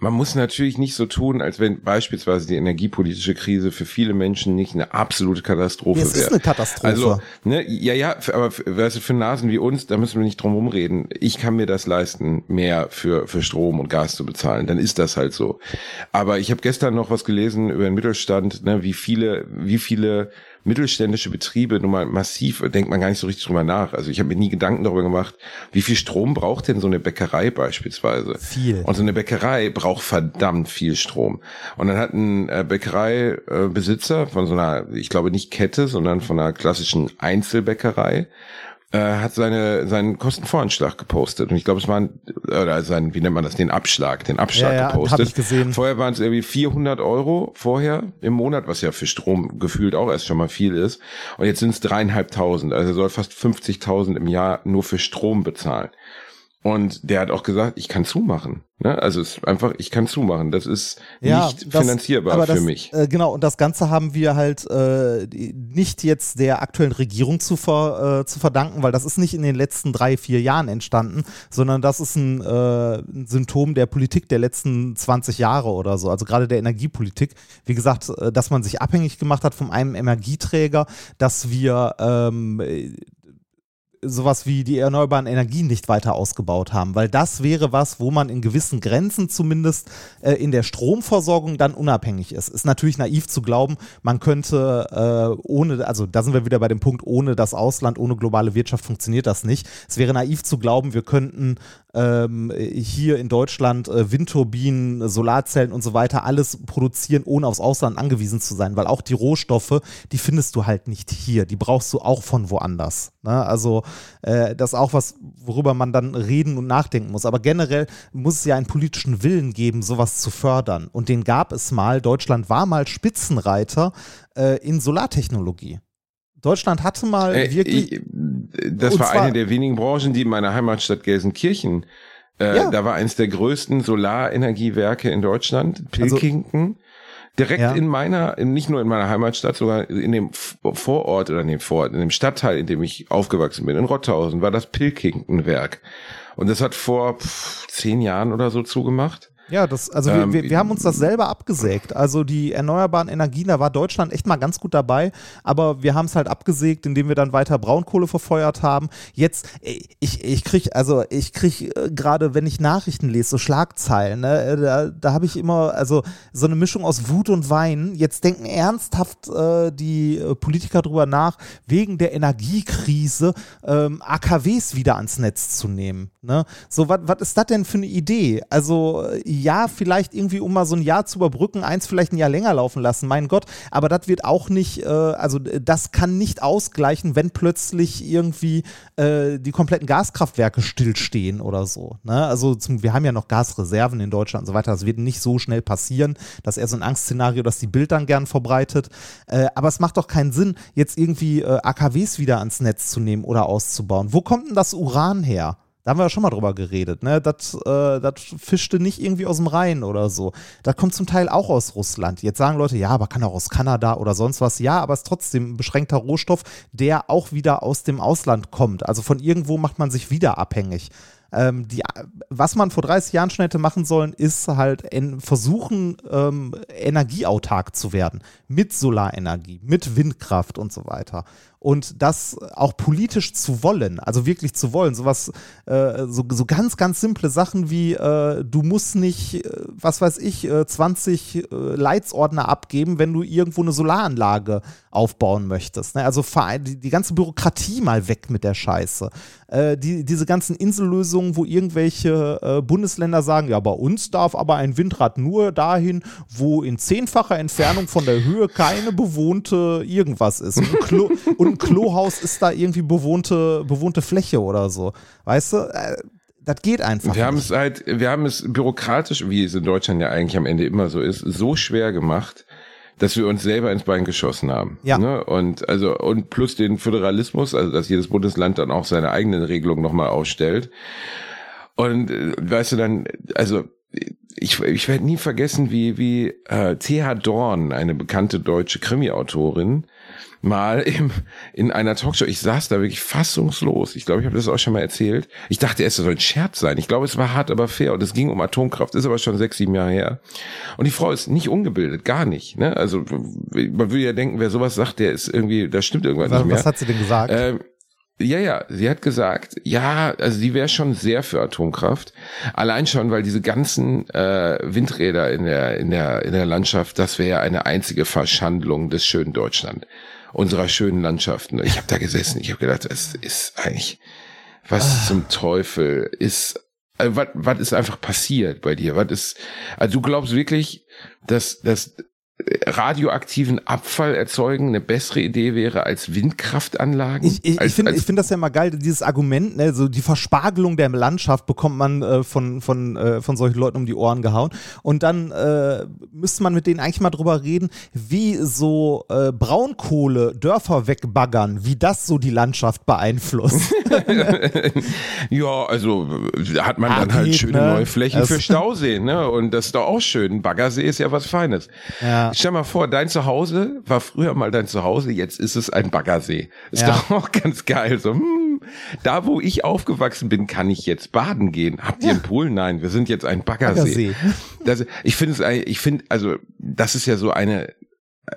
Man muss natürlich nicht so tun, als wenn beispielsweise die energiepolitische Krise für viele Menschen nicht eine absolute Katastrophe Ja, es ist wäre. eine Katastrophe. Also, ne, ja, ja, aber weißt du, für Nasen wie uns, da müssen wir nicht drum rumreden. Ich kann mir das leisten, mehr für, für Strom und Gas zu bezahlen. Dann ist das halt so. Aber ich habe gestern noch was gelesen über den Mittelstand, ne, wie viele, wie viele mittelständische Betriebe nun mal massiv, denkt man gar nicht so richtig drüber nach. Also ich habe mir nie Gedanken darüber gemacht, wie viel Strom braucht denn so eine Bäckerei beispielsweise? Viel. Und so eine Bäckerei braucht verdammt viel Strom. Und dann hat ein äh, Bäckereibesitzer von so einer, ich glaube nicht Kette, sondern von einer klassischen Einzelbäckerei, äh, hat seine, seinen Kostenvoranschlag gepostet. Und ich glaube, es waren oder sein, wie nennt man das, den Abschlag, den Abschlag Ja, ja, gepostet. hab ich gesehen. Vorher waren es irgendwie 400 Euro vorher im Monat, was ja für Strom gefühlt auch erst schon mal viel ist. Und jetzt sind es dreieinhalbtausend. Also er soll fast 50.000 im Jahr nur für Strom bezahlen. Und der hat auch gesagt, ich kann zumachen. Ne? Also es ist einfach, ich kann zumachen. Das ist nicht das- finanzierbar für das, mich. Äh, genau, und das Ganze haben wir halt äh, nicht jetzt der aktuellen Regierung zu, ver, äh, zu verdanken, weil das ist nicht in den letzten drei, vier Jahren entstanden, sondern das ist ein, äh, ein Symptom der Politik der letzten 20 Jahre oder so, also gerade der Energiepolitik. Wie gesagt, äh, dass man sich abhängig gemacht hat von einem Energieträger, dass wir ähm, äh, sowas wie die erneuerbaren Energien nicht weiter ausgebaut haben, weil das wäre was, wo man in gewissen Grenzen zumindest äh, in der Stromversorgung dann unabhängig ist. Ist natürlich naiv zu glauben, man könnte äh, ohne, also da sind wir wieder bei dem Punkt, ohne das Ausland, ohne globale Wirtschaft funktioniert das nicht. Es wäre naiv zu glauben, wir könnten ähm, hier in Deutschland äh, Windturbinen, Solarzellen und so weiter alles produzieren, ohne aufs Ausland angewiesen zu sein, weil auch die Rohstoffe, die findest du halt nicht hier, die brauchst du auch von woanders. Ne? Also äh, das ist auch was, worüber man dann reden und nachdenken muss. Aber generell muss es ja einen politischen Willen geben, sowas zu fördern. Und den gab es mal. Deutschland war mal Spitzenreiter äh, in Solartechnologie. Deutschland hatte mal Äh, wirklich. ich, das war zwar- eine der wenigen Branchen, die in meiner Heimatstadt Gelsenkirchen, äh, Ja. da war eines der größten Solarenergiewerke in Deutschland, Also- Pilkington. Direkt Ja. in meiner, in- nicht nur in meiner Heimatstadt, sogar in dem Vorort oder in dem Vorort, in dem Stadtteil, in dem ich aufgewachsen bin, in Rotthausen, war das Pilkington-Werk. Und das hat vor pff, zehn Jahren oder so zugemacht. Ja, das, also Ähm, wir, wir, wir haben uns das selber abgesägt. Also die erneuerbaren Energien, da war Deutschland echt mal ganz gut dabei, aber wir haben es halt abgesägt, indem wir dann weiter Braunkohle verfeuert haben. Jetzt, äh, ich, ich krieg, also ich krieg äh, gerade, wenn ich Nachrichten lese, so Schlagzeilen, ne, äh, da, da habe ich immer, also so eine Mischung aus Wut und Weinen. Jetzt denken ernsthaft äh, die Politiker drüber nach, wegen der Energiekrise ähm, AKWs wieder ans Netz zu nehmen. Ne? So, was ist das denn für eine Idee? Also, äh, ja, vielleicht irgendwie, um mal so ein Jahr zu überbrücken, eins vielleicht ein Jahr länger laufen lassen, mein Gott, aber das wird auch nicht, äh, also äh, das kann nicht ausgleichen, wenn plötzlich irgendwie äh, die kompletten Gaskraftwerke stillstehen oder so. Ne? Also, zum, wir haben ja noch Gasreserven in Deutschland und so weiter, das wird nicht so schnell passieren. Das ist eher so ein Angstszenario, das die Bild dann gern verbreitet. Äh, aber es macht doch keinen Sinn, jetzt irgendwie äh, AKWs wieder ans Netz zu nehmen oder auszubauen. Wo kommt denn das Uran her? Da haben wir ja schon mal drüber geredet, ne? Das, äh, das fischte nicht irgendwie aus dem Rhein oder so. Das kommt zum Teil auch aus Russland. Jetzt sagen Leute, ja, aber kann auch aus Kanada oder sonst was. Ja, aber es ist trotzdem ein beschränkter Rohstoff, der auch wieder aus dem Ausland kommt. Also von irgendwo macht man sich wieder abhängig. Ähm, die, was man vor 30 Jahren schon hätte machen sollen, ist halt en, versuchen, ähm, energieautark zu werden. Mit Solarenergie, mit Windkraft und so weiter. Und das auch politisch zu wollen, also wirklich zu wollen. Sowas, äh, so, so ganz, ganz simple Sachen wie, äh, du musst nicht, äh, was weiß ich, äh, 20 äh, Leitsordner abgeben, wenn du irgendwo eine Solaranlage aufbauen möchtest. Ne? Also die, die ganze Bürokratie mal weg mit der Scheiße. Äh, die, diese ganzen Insellösungen, wo irgendwelche Bundesländer sagen, ja, bei uns darf aber ein Windrad nur dahin, wo in zehnfacher Entfernung von der Höhe keine bewohnte irgendwas ist. *laughs* Und ein Klohaus ist da irgendwie bewohnte, bewohnte Fläche oder so. Weißt du? Äh, das geht einfach. Wir haben es halt, wir haben es bürokratisch, wie es in Deutschland ja eigentlich am Ende immer so ist, so schwer gemacht, dass wir uns selber ins Bein geschossen haben. Ja. Ne? Und also und plus den Föderalismus, also dass jedes Bundesland dann auch seine eigenen Regelungen nochmal ausstellt. Und äh, weißt du dann, also ich, ich werde nie vergessen, wie wie äh, T.H. Dorn, eine bekannte deutsche Krimi-Autorin, mal im, in einer Talkshow, ich saß da wirklich fassungslos. Ich glaube, ich habe das auch schon mal erzählt. Ich dachte, es soll ein Scherz sein. Ich glaube, es war hart, aber fair. Und es ging um Atomkraft. Ist aber schon sechs, sieben Jahre her. Und die Frau ist nicht ungebildet, gar nicht. Ne? Also man würde ja denken, wer sowas sagt, der ist irgendwie, da stimmt irgendwas was, nicht mehr. was hat sie denn gesagt? Ähm, ja, ja, sie hat gesagt, ja, also sie wäre schon sehr für Atomkraft. Allein schon, weil diese ganzen äh, Windräder in der, in der, in der Landschaft, das wäre ja eine einzige Verschandlung des schönen Deutschland, unserer schönen Landschaften. Ich habe da gesessen, ich habe gedacht, es ist eigentlich, was zum Teufel ist, also, was, was ist einfach passiert bei dir? Was ist, also du glaubst wirklich, dass, dass radioaktiven Abfall erzeugen eine bessere Idee wäre als Windkraftanlagen? Ich, ich, ich finde find das ja mal geil, dieses Argument, ne, so die Verspargelung der Landschaft bekommt man äh, von, von, äh, von solchen Leuten um die Ohren gehauen. Und dann äh, müsste man mit denen eigentlich mal drüber reden, wie so äh, Braunkohle Dörfer wegbaggern, wie das so die Landschaft beeinflusst. *laughs* *laughs* ja, also hat man Ah, dann halt geht, schöne ne? neue Flächen Das- für Stauseen, ne? Und das ist doch auch schön. Baggersee ist ja was Feines. Ja. Stell mal vor, dein Zuhause war früher mal dein Zuhause, jetzt ist es ein Baggersee. Ist Ja. doch auch ganz geil. So, hm, da wo ich aufgewachsen bin, kann ich jetzt baden gehen. Habt ihr einen Pool? Nein, wir sind jetzt ein Baggersee. Baggersee. Das, ich finde es, ich finde, also das ist ja so eine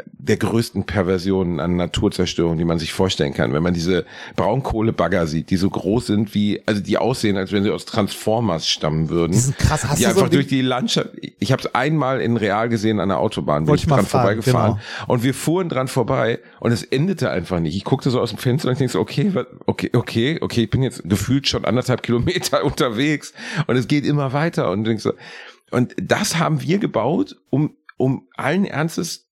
der größten Perversionen an Naturzerstörung, die man sich vorstellen kann, wenn man diese Braunkohlebagger sieht, die so groß sind wie, also die aussehen, als wenn sie aus Transformers stammen würden. Die sind krass. Hast die du so einfach ein durch die Landschaft. Ich habe es einmal in Real gesehen an der Autobahn, bin ich dran fragen, vorbeigefahren genau. und wir fuhren dran vorbei und es endete einfach nicht. Ich guckte so aus dem Fenster und ich denke so, okay, okay, okay, okay, ich bin jetzt gefühlt schon anderthalb Kilometer *laughs* unterwegs und es geht immer weiter und du denkst so, und das haben wir gebaut, um um allen Ernstes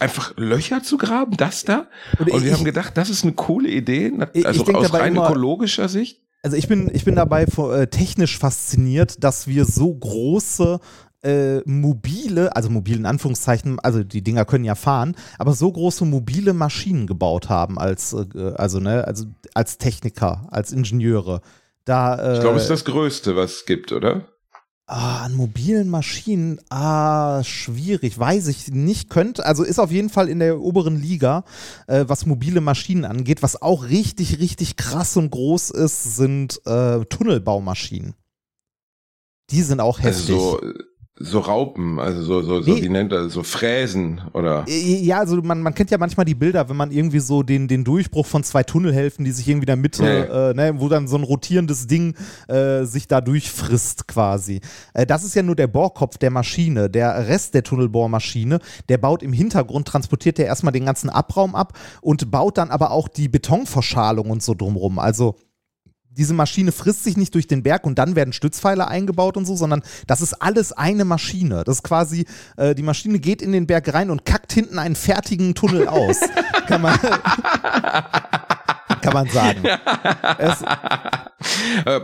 einfach Löcher zu graben, das da. Und Und wir ich- haben gedacht, das ist eine coole Idee, Ich- also aus rein immer- ökologischer Sicht. Also ich bin, ich bin dabei vor- äh, technisch fasziniert, dass wir so große äh, mobile, also mobilen Anführungszeichen, also die Dinger können ja fahren, aber so große mobile Maschinen gebaut haben als, äh, also ne, also als Techniker, als Ingenieure. Da, äh, Ich glaube, es ist das Größte, was es gibt, oder? Ah, an mobilen Maschinen, ah, schwierig, weiß ich nicht, könnte, also ist auf jeden Fall in der oberen Liga, äh, was mobile Maschinen angeht. Was auch richtig, richtig krass und groß ist, sind äh, Tunnelbaumaschinen. Die sind auch heftig. Also so, so Raupen, also so, so, so Nee. wie nennt er, so Fräsen oder. Äh, Ja, also man, man kennt ja manchmal die Bilder, wenn man irgendwie so den, den Durchbruch von zwei Tunnelhälften, die sich irgendwie in der Mitte, Ja, Äh, ne, wo dann so ein rotierendes Ding äh, sich da durchfrisst quasi. Äh, das ist ja nur der Bohrkopf der Maschine. Der Rest der Tunnelbohrmaschine, der baut im Hintergrund, transportiert der erstmal den ganzen Abraum ab und baut dann aber auch die Betonverschalung und so drumrum. Also diese Maschine frisst sich nicht durch den Berg und dann werden Stützpfeiler eingebaut und so, sondern das ist alles eine Maschine. Das ist quasi, äh, die Maschine geht in den Berg rein und kackt hinten einen fertigen Tunnel aus. *laughs* kann man, kann man sagen. Es, Äh,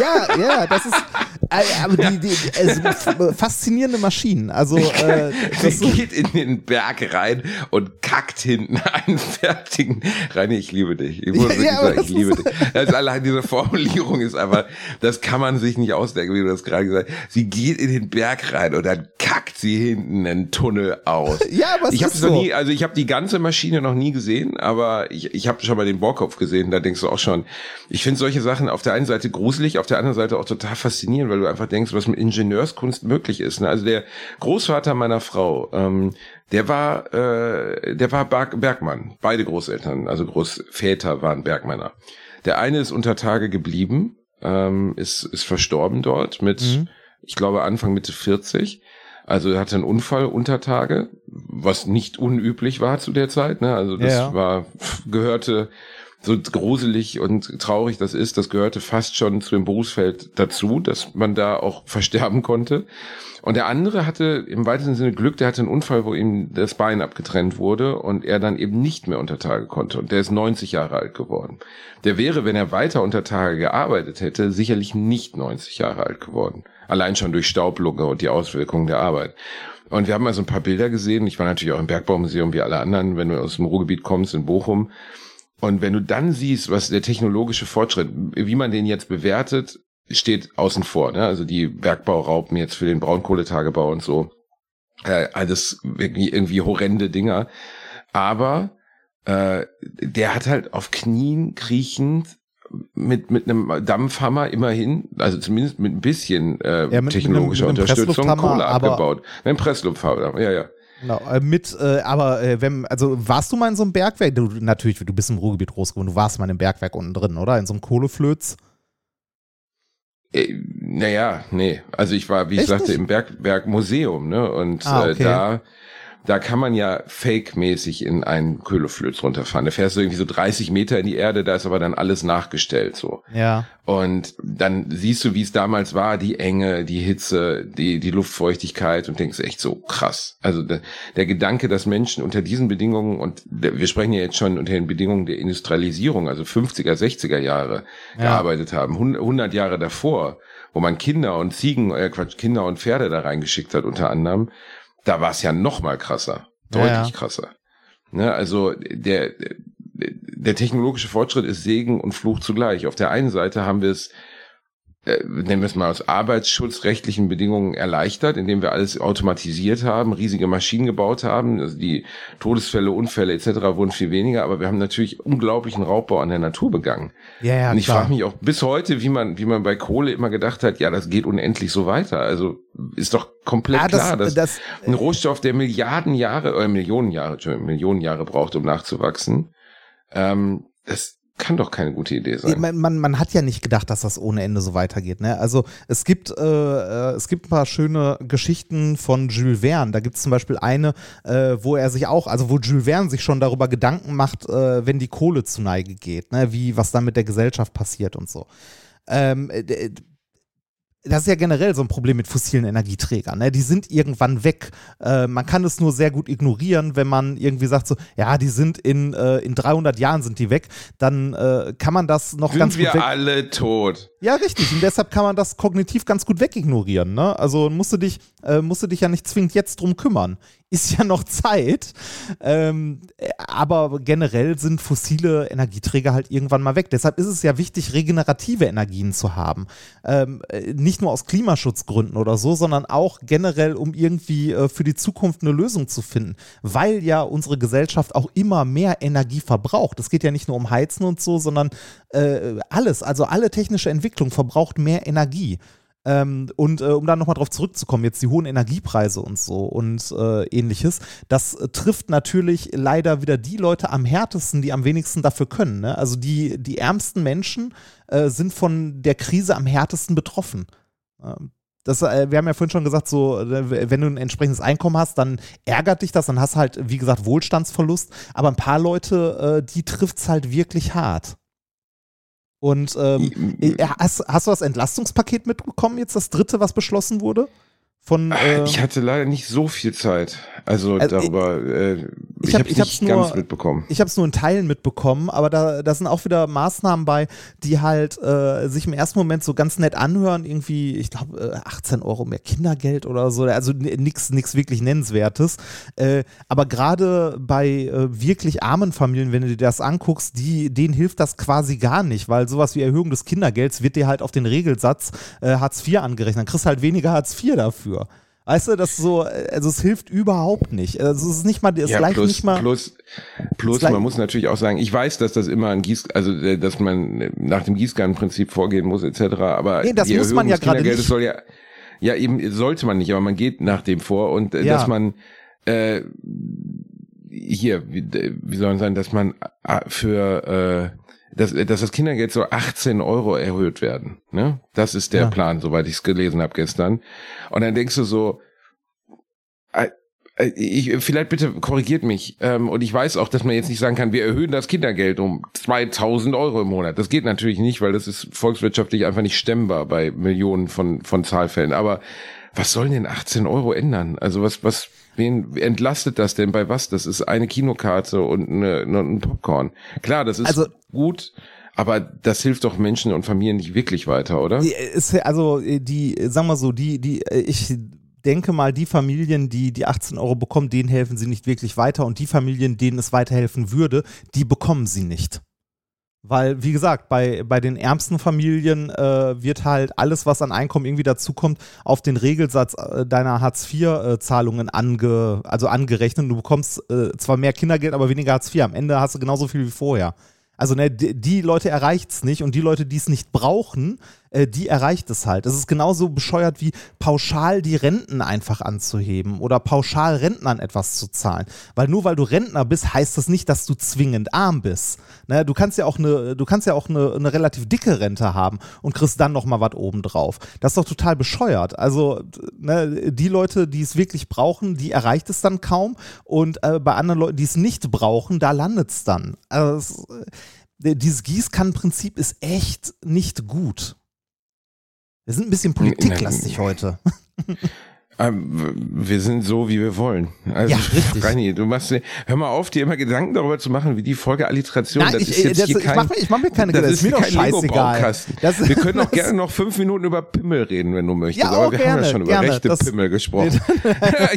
ja, ja, das ist, aber die, die, also, faszinierende Maschinen. Also, *laughs* äh, das Sie so, geht in den Berg rein und kackt hinten *laughs* einen fertigen. Reini, ich liebe dich. Ich muss Ja, wirklich ja, sagen, ich liebe dich. Also allein diese Formulierung ist einfach, das kann man sich nicht ausdenken, wie du das gerade gesagt hast. Sie geht in den Berg rein und dann kackt sie hinten einen Tunnel aus. *laughs* Ja, es ich habe ist noch so. nie, also ich habe die ganze Maschine noch nie gesehen, aber ich, ich habe schon mal den Bohrkopf gesehen. Da denkst du auch schon. Ich finde solche Sachen auf der einen Seite gruselig, auf der anderen Seite auch total faszinierend, weil du einfach denkst, was mit Ingenieurskunst möglich ist. Ne? Also der Großvater meiner Frau, ähm, der war, äh, der war Berg Bergmann. Beide Großeltern, also Großväter waren Bergmänner. Der eine ist unter Tage geblieben, ähm, ist, ist verstorben dort mit, Mhm. ich glaube, Anfang Mitte 40. Also er hatte einen Unfall unter Tage, was nicht unüblich war zu der Zeit. Ne? Also das Ja. war gehörte so gruselig und traurig das ist, das gehörte fast schon zu dem Berufsfeld dazu, dass man da auch *laughs* versterben konnte. Und der andere hatte im weitesten Sinne Glück, der hatte einen Unfall, wo ihm das Bein abgetrennt wurde und er dann eben nicht mehr unter Tage konnte. Und der ist 90 Jahre alt geworden. Der wäre, wenn er weiter unter Tage gearbeitet hätte, sicherlich nicht 90 Jahre alt geworden. Allein schon durch Staublunge und die Auswirkungen der Arbeit. Und wir haben mal so ein paar Bilder gesehen. Ich war natürlich auch im Bergbaumuseum wie alle anderen, wenn du aus dem Ruhrgebiet kommst, in Bochum. Und wenn du dann siehst, was der technologische Fortschritt, wie man den jetzt bewertet, steht außen vor. Ne? Also die Bergbauraupen jetzt für den Braunkohletagebau und so. Äh, alles irgendwie, irgendwie horrende Dinger. Aber äh, der hat halt auf Knien kriechend mit, mit einem Dampfhammer immerhin, also zumindest mit ein bisschen äh, Ja, mit- mit technologischer einem- mit einem Unterstützung Kohle abgebaut. Mit einem Presslufthammer, ja, ja. Genau, äh, mit, äh, aber äh, wenn, also warst du mal in so einem Bergwerk? Du, natürlich, du bist im Ruhrgebiet groß geworden, du warst mal in einem Bergwerk unten drin, oder? In so einem Kohleflöz? Äh, naja, nee. Also ich war, wie ich Echt sagte, nicht? im Berg, Bergmuseum, ne? Und Ah, äh, okay. da da kann man ja fake-mäßig in einen Köhleflöz runterfahren. Da fährst du irgendwie so 30 Meter in die Erde, da ist aber dann alles nachgestellt so. Ja. Und dann siehst du, wie es damals war, die Enge, die Hitze, die, die Luftfeuchtigkeit und denkst echt so krass. Also der, der Gedanke, dass Menschen unter diesen Bedingungen, und der, wir sprechen ja jetzt schon unter den Bedingungen der Industrialisierung, also 50er, 60er Jahre Ja. gearbeitet haben, 100 Jahre davor, wo man Kinder und Ziegen, äh Quatsch, Kinder und Pferde da reingeschickt hat unter anderem, da war es ja noch mal krasser, Ja, deutlich ja. krasser. Ne, also der, der technologische Fortschritt ist Segen und Fluch zugleich. Auf der einen Seite haben wir es, äh, nennen wir es mal aus arbeitsschutzrechtlichen Bedingungen erleichtert, indem wir alles automatisiert haben, riesige Maschinen gebaut haben. Also die Todesfälle, Unfälle etc. wurden viel weniger, aber wir haben natürlich unglaublichen Raubbau an der Natur begangen. Ja, ja, und ich frage mich auch bis heute, wie man, wie man bei Kohle immer gedacht hat, ja, das geht unendlich so weiter. Also ist doch komplett Ja, das- klar, dass das- ein Rohstoff, der Milliarden Jahre, oder Millionen Jahre, Millionen Jahre braucht, um nachzuwachsen, ähm, das kann doch keine gute Idee sein. Man, man, man hat ja nicht gedacht, dass das ohne Ende so weitergeht. Ne? Also es gibt, äh, äh, es gibt ein paar schöne Geschichten von Jules Verne. Da gibt es zum Beispiel eine, äh, wo er sich auch, also wo Jules Verne sich schon darüber Gedanken macht, äh, wenn die Kohle zu Neige geht, ne? wie was dann mit der Gesellschaft passiert und so. Ähm, äh, das ist ja generell so ein Problem mit fossilen Energieträgern. Ne? Die sind irgendwann weg. Äh, man kann es nur sehr gut ignorieren, wenn man irgendwie sagt so, ja, die sind in, äh, in 300 Jahren sind die weg. Dann äh, kann man das noch Sind ganz wir gut weg. alle tot? Ja, richtig. Und deshalb kann man das kognitiv ganz gut wegignorieren. Ne? Also musst du, dich, äh, musst du dich ja nicht zwingend jetzt drum kümmern. *laughs* Ist ja noch Zeit. Ähm, äh, aber generell sind fossile Energieträger halt irgendwann mal weg. Deshalb ist es ja wichtig, regenerative Energien zu haben. Ähm, äh, nicht nur aus Klimaschutzgründen oder so, sondern auch generell, um irgendwie äh, für die Zukunft eine Lösung zu finden. Weil ja unsere Gesellschaft auch immer mehr Energie verbraucht. Es geht ja nicht nur um Heizen und so, sondern äh, alles, also alle technische Entwicklung verbraucht mehr Energie. Ähm, und äh, um dann nochmal drauf zurückzukommen, jetzt die hohen Energiepreise und so und äh, ähnliches, das äh, trifft natürlich leider wieder die Leute am härtesten, die am wenigsten dafür können. Ne? Also die, die ärmsten Menschen äh, sind von der Krise am härtesten betroffen. Ähm, das, äh, wir haben ja vorhin schon gesagt, so, wenn du ein entsprechendes Einkommen hast, dann ärgert dich das, dann hast du halt, wie gesagt, Wohlstandsverlust. Aber ein paar Leute, die trifft es halt wirklich hart. Und ähm, äh, hast, hast du das Entlastungspaket mitbekommen, jetzt das dritte, was beschlossen wurde? Von, äh, ich hatte leider nicht so viel Zeit. Also, Also, darüber, äh, ich ich, hab- habe ich es hab's nicht nur- ganz mitbekommen. Ich habe es nur in Teilen mitbekommen, aber da, da sind auch wieder Maßnahmen bei, die halt äh, sich im ersten Moment so ganz nett anhören. Irgendwie, ich glaube, äh, 18 Euro mehr Kindergeld oder so. Also nichts nix wirklich Nennenswertes. Äh, aber gerade bei äh, wirklich armen Familien, wenn du dir das anguckst, die, denen hilft das quasi gar nicht, weil sowas wie Erhöhung des Kindergelds wird dir halt auf den Regelsatz äh, Hartz IV angerechnet. Dann kriegst du halt weniger Hartz IV dafür. Weißt du, das so, äh, also es hilft überhaupt nicht. Also es ist nicht mal, es ja, plus, nicht mal. plus, plus man muss natürlich auch sagen, ich weiß, dass das immer ein Gieß, also äh, dass man nach dem Gießkannenprinzip vorgehen muss, etc. Aber Nee, das die muss man ja gerade nicht. soll ja, ja eben sollte man nicht, aber man geht nach dem vor und äh, Ja. dass man äh, hier, wie, äh, wie soll man sagen, dass man äh, für äh, dass, dass das Kindergeld so 18 Euro erhöht werden. Ne? Das ist der Ja. Plan, soweit ich es gelesen habe gestern. Und dann denkst du so, äh, äh, ich, vielleicht bitte korrigiert mich. Ähm, und ich weiß auch, dass man jetzt nicht sagen kann, wir erhöhen das Kindergeld um 2000 Euro im Monat. Das geht natürlich nicht, weil das ist volkswirtschaftlich einfach nicht stemmbar bei Millionen von, von Zahlfällen. Aber was sollen denn 18 Euro ändern? Also was, was, wen entlastet das denn bei was? Das ist eine Kinokarte und eine, eine, ein Popcorn. Klar, das ist Also- gut. Aber das hilft doch Menschen und Familien nicht wirklich weiter, oder? Ist, also äh, die, äh, sagen wir so, die, die, äh, ich denke mal, die Familien, die die 18 Euro bekommen, denen helfen sie nicht wirklich weiter und die Familien, denen es weiterhelfen würde, die bekommen sie nicht. Weil, wie gesagt, bei, bei den ärmsten Familien äh, wird halt alles, was an Einkommen irgendwie dazukommt, auf den Regelsatz äh, deiner Hartz-IV-Zahlungen ange, also angerechnet. Du bekommst äh, zwar mehr Kindergeld, aber weniger Hartz IV. Am Ende hast du genauso viel wie vorher. Also ne, die, die Leute erreicht es nicht und die Leute, die es nicht brauchen, äh, die erreicht es halt. Es ist genauso bescheuert wie pauschal die Renten einfach anzuheben oder pauschal Rentnern etwas zu zahlen. Weil nur weil du Rentner bist, heißt das nicht, dass du zwingend arm bist. Ne, du kannst ja auch eine, du kannst ja auch eine, eine relativ dicke Rente haben und kriegst dann noch mal was obendrauf. Das ist doch total bescheuert. Also ne, die Leute, die es wirklich brauchen, die erreicht es dann kaum und äh, bei anderen Leuten, die es nicht brauchen, da landet es dann. Also äh, dieses Gießkannenprinzip ist echt nicht gut. Wir sind ein bisschen politiklastig heute. *laughs* Ähm, Wir sind so, wie wir wollen. Also, Ja, *laughs* richtig. Reini, du machst, hör mal auf, dir immer Gedanken darüber zu machen, wie die Folge Alliteration. Nein, das ich- ist jetzt das- hier ich kein, mach mir- ich mach mir keine das Gedanken, ist ist mir doch scheißegal. Das- Wir können auch *laughs* das- gerne noch fünf Minuten über Pimmel reden, wenn du möchtest. Ja, Aber wir haben gerne, ja schon über gerne. rechte Das- Pimmel gesprochen.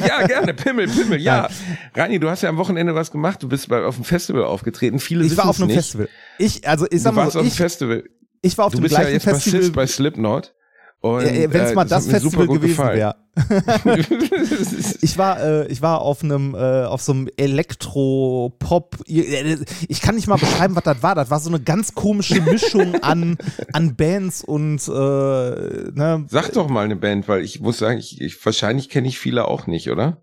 ja, gerne, Pimmel, Pimmel, ja. Reini, du hast ja am Wochenende was gemacht. Du bist bei, auf dem Festival aufgetreten. Viele Ich war auf einem nicht. Festival. Ich, also ich sag Du mal warst so, auf dem Festival. ich war auf Du dem bist ja gleichen jetzt Festival. Bassist bei Slipknot. Und, Wenn es äh, mal das hat mir super Festival gewesen wäre. *laughs* Ich war, äh, ich war auf einem, äh, auf so einem Elektro-Pop. Ich kann nicht mal beschreiben, was das war. Das war so eine ganz komische Mischung an, an Bands und äh, ne, Sag doch mal eine Band, weil ich muss sagen, ich, ich wahrscheinlich kenne ich viele auch nicht, oder?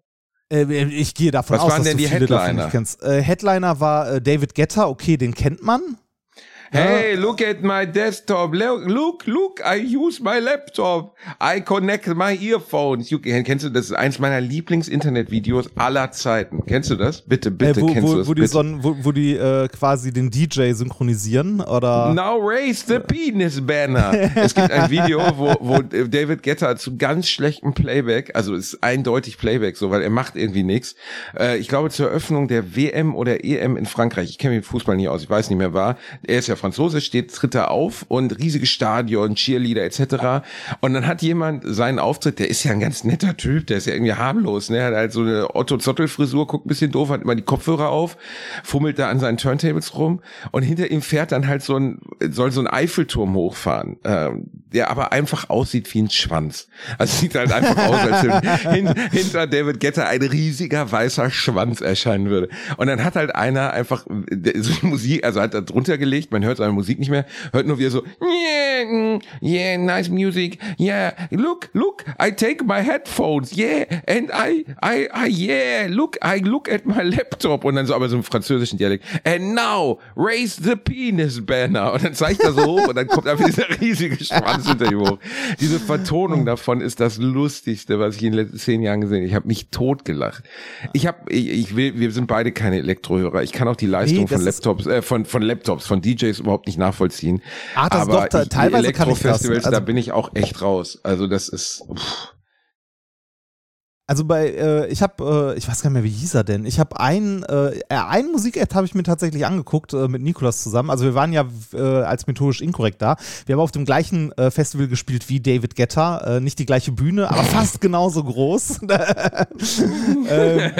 äh, ich gehe davon Was aus, dass du die viele davon Headliner? nicht kennst. Äh, Headliner war äh, David Guetta, okay, den kennt man. Hey, look at my desktop. Look, look, I use my laptop. I connect my earphones. You, kennst du, das ist eins meiner Lieblings-Internet-Videos aller Zeiten. Kennst du das? Bitte, bitte, äh, wo, kennst du wo, das? wo die, bitte? Son, wo, wo die äh, quasi den DJ synchronisieren oder Now raise the penis banner. es gibt ein Video, wo, wo David Guetta zu ganz schlechtem Playback, also ist eindeutig Playback, so, weil er macht irgendwie nichts. Äh, ich glaube zur Eröffnung der WM oder EM in Frankreich, ich kenne mich mit Fußball nicht aus, ich weiß nicht mehr war, er ist ja Franzose, steht, tritt er auf und riesiges Stadion, Cheerleader etc. Und dann hat jemand seinen Auftritt, der ist ja ein ganz netter Typ, der ist ja irgendwie harmlos, ne, hat halt so eine Otto-Zottel-Frisur, guckt ein bisschen doof, hat immer die Kopfhörer auf, fummelt da an seinen Turntables rum und hinter ihm fährt dann halt so ein, soll so ein Eiffelturm hochfahren, ähm, der aber einfach aussieht wie ein Schwanz. Also sieht halt einfach aus, als *laughs* hin, hinter David Guetta ein riesiger weißer Schwanz erscheinen würde. Und dann hat halt einer einfach äh, so Musik, also hat da drunter gelegt, man hört seine Musik nicht mehr, hört nur wie er so, yeah, mm, yeah, nice music, yeah, look, look, I take my headphones, yeah, and I, I, I, yeah, look, I look at my laptop. Und dann so aber so im französischen Dialekt, and now, raise the penis banner. Und dann zeigt er so hoch und dann kommt einfach dieser riesige Schwanz hinter ihm hoch. Diese Vertonung davon ist das Lustigste, was ich in den letzten zehn Jahren gesehen habe. Ich habe mich totgelacht. Ich habe, ich, ich will, wir sind beide keine Elektrohörer. Ich kann auch die Leistung Nee, von Laptops, äh, von, von Laptops, von DJs überhaupt nicht nachvollziehen. Ah, das Aber doch, ich, teilweise kann ich das. Also- da bin ich auch echt raus. Also das ist, pff. Also bei, äh, ich habe, äh, ich weiß gar nicht mehr, wie hieß er denn? Ich habe ein, äh, äh, ein Musik-Ad habe ich mir tatsächlich angeguckt äh, mit Nikolas zusammen. Also wir waren ja äh, als methodisch inkorrekt da. Wir haben auf dem gleichen äh, Festival gespielt wie David Guetta. Äh, nicht die gleiche Bühne, aber *laughs* fast genauso groß. *laughs* ähm,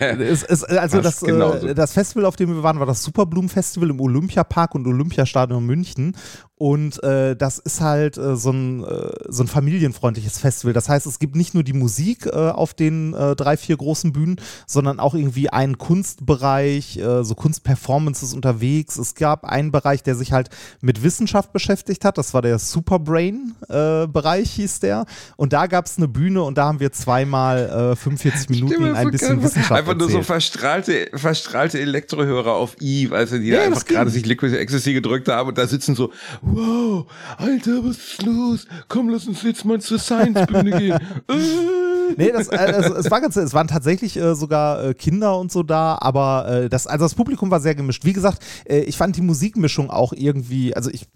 es, es, also das, äh, das Festival, auf dem wir waren, war das Superblumen Festival im Olympiapark und Olympiastadion München. Und äh, das ist halt äh, so, ein, äh, so ein familienfreundliches Festival. Das heißt, es gibt nicht nur die Musik äh, auf den äh, drei, vier großen Bühnen, sondern auch irgendwie einen Kunstbereich, äh, so Kunstperformances unterwegs. Es gab einen Bereich, der sich halt mit Wissenschaft beschäftigt hat. Das war der Superbrain-Bereich, hieß der. Und da gab es eine Bühne und da haben wir zweimal äh, 45 Minuten Stimme ein bisschen. Wissenschaft Einfach nur so erzählt. verstrahlte, verstrahlte Elektrohörer auf Eve, also die da Ja, einfach das ging. gerade sich Liquid Ecstasy gedrückt haben und da sitzen so, wow, Alter, was ist los? Komm, lass uns jetzt mal zur Science-Bühne gehen. *laughs* Äh. Nee, das, äh, also, es war ganz, es waren tatsächlich äh, sogar äh, Kinder und so da, aber äh, das, also das Publikum war sehr gemischt. Wie gesagt, ich fand die Musikmischung auch irgendwie, also ich,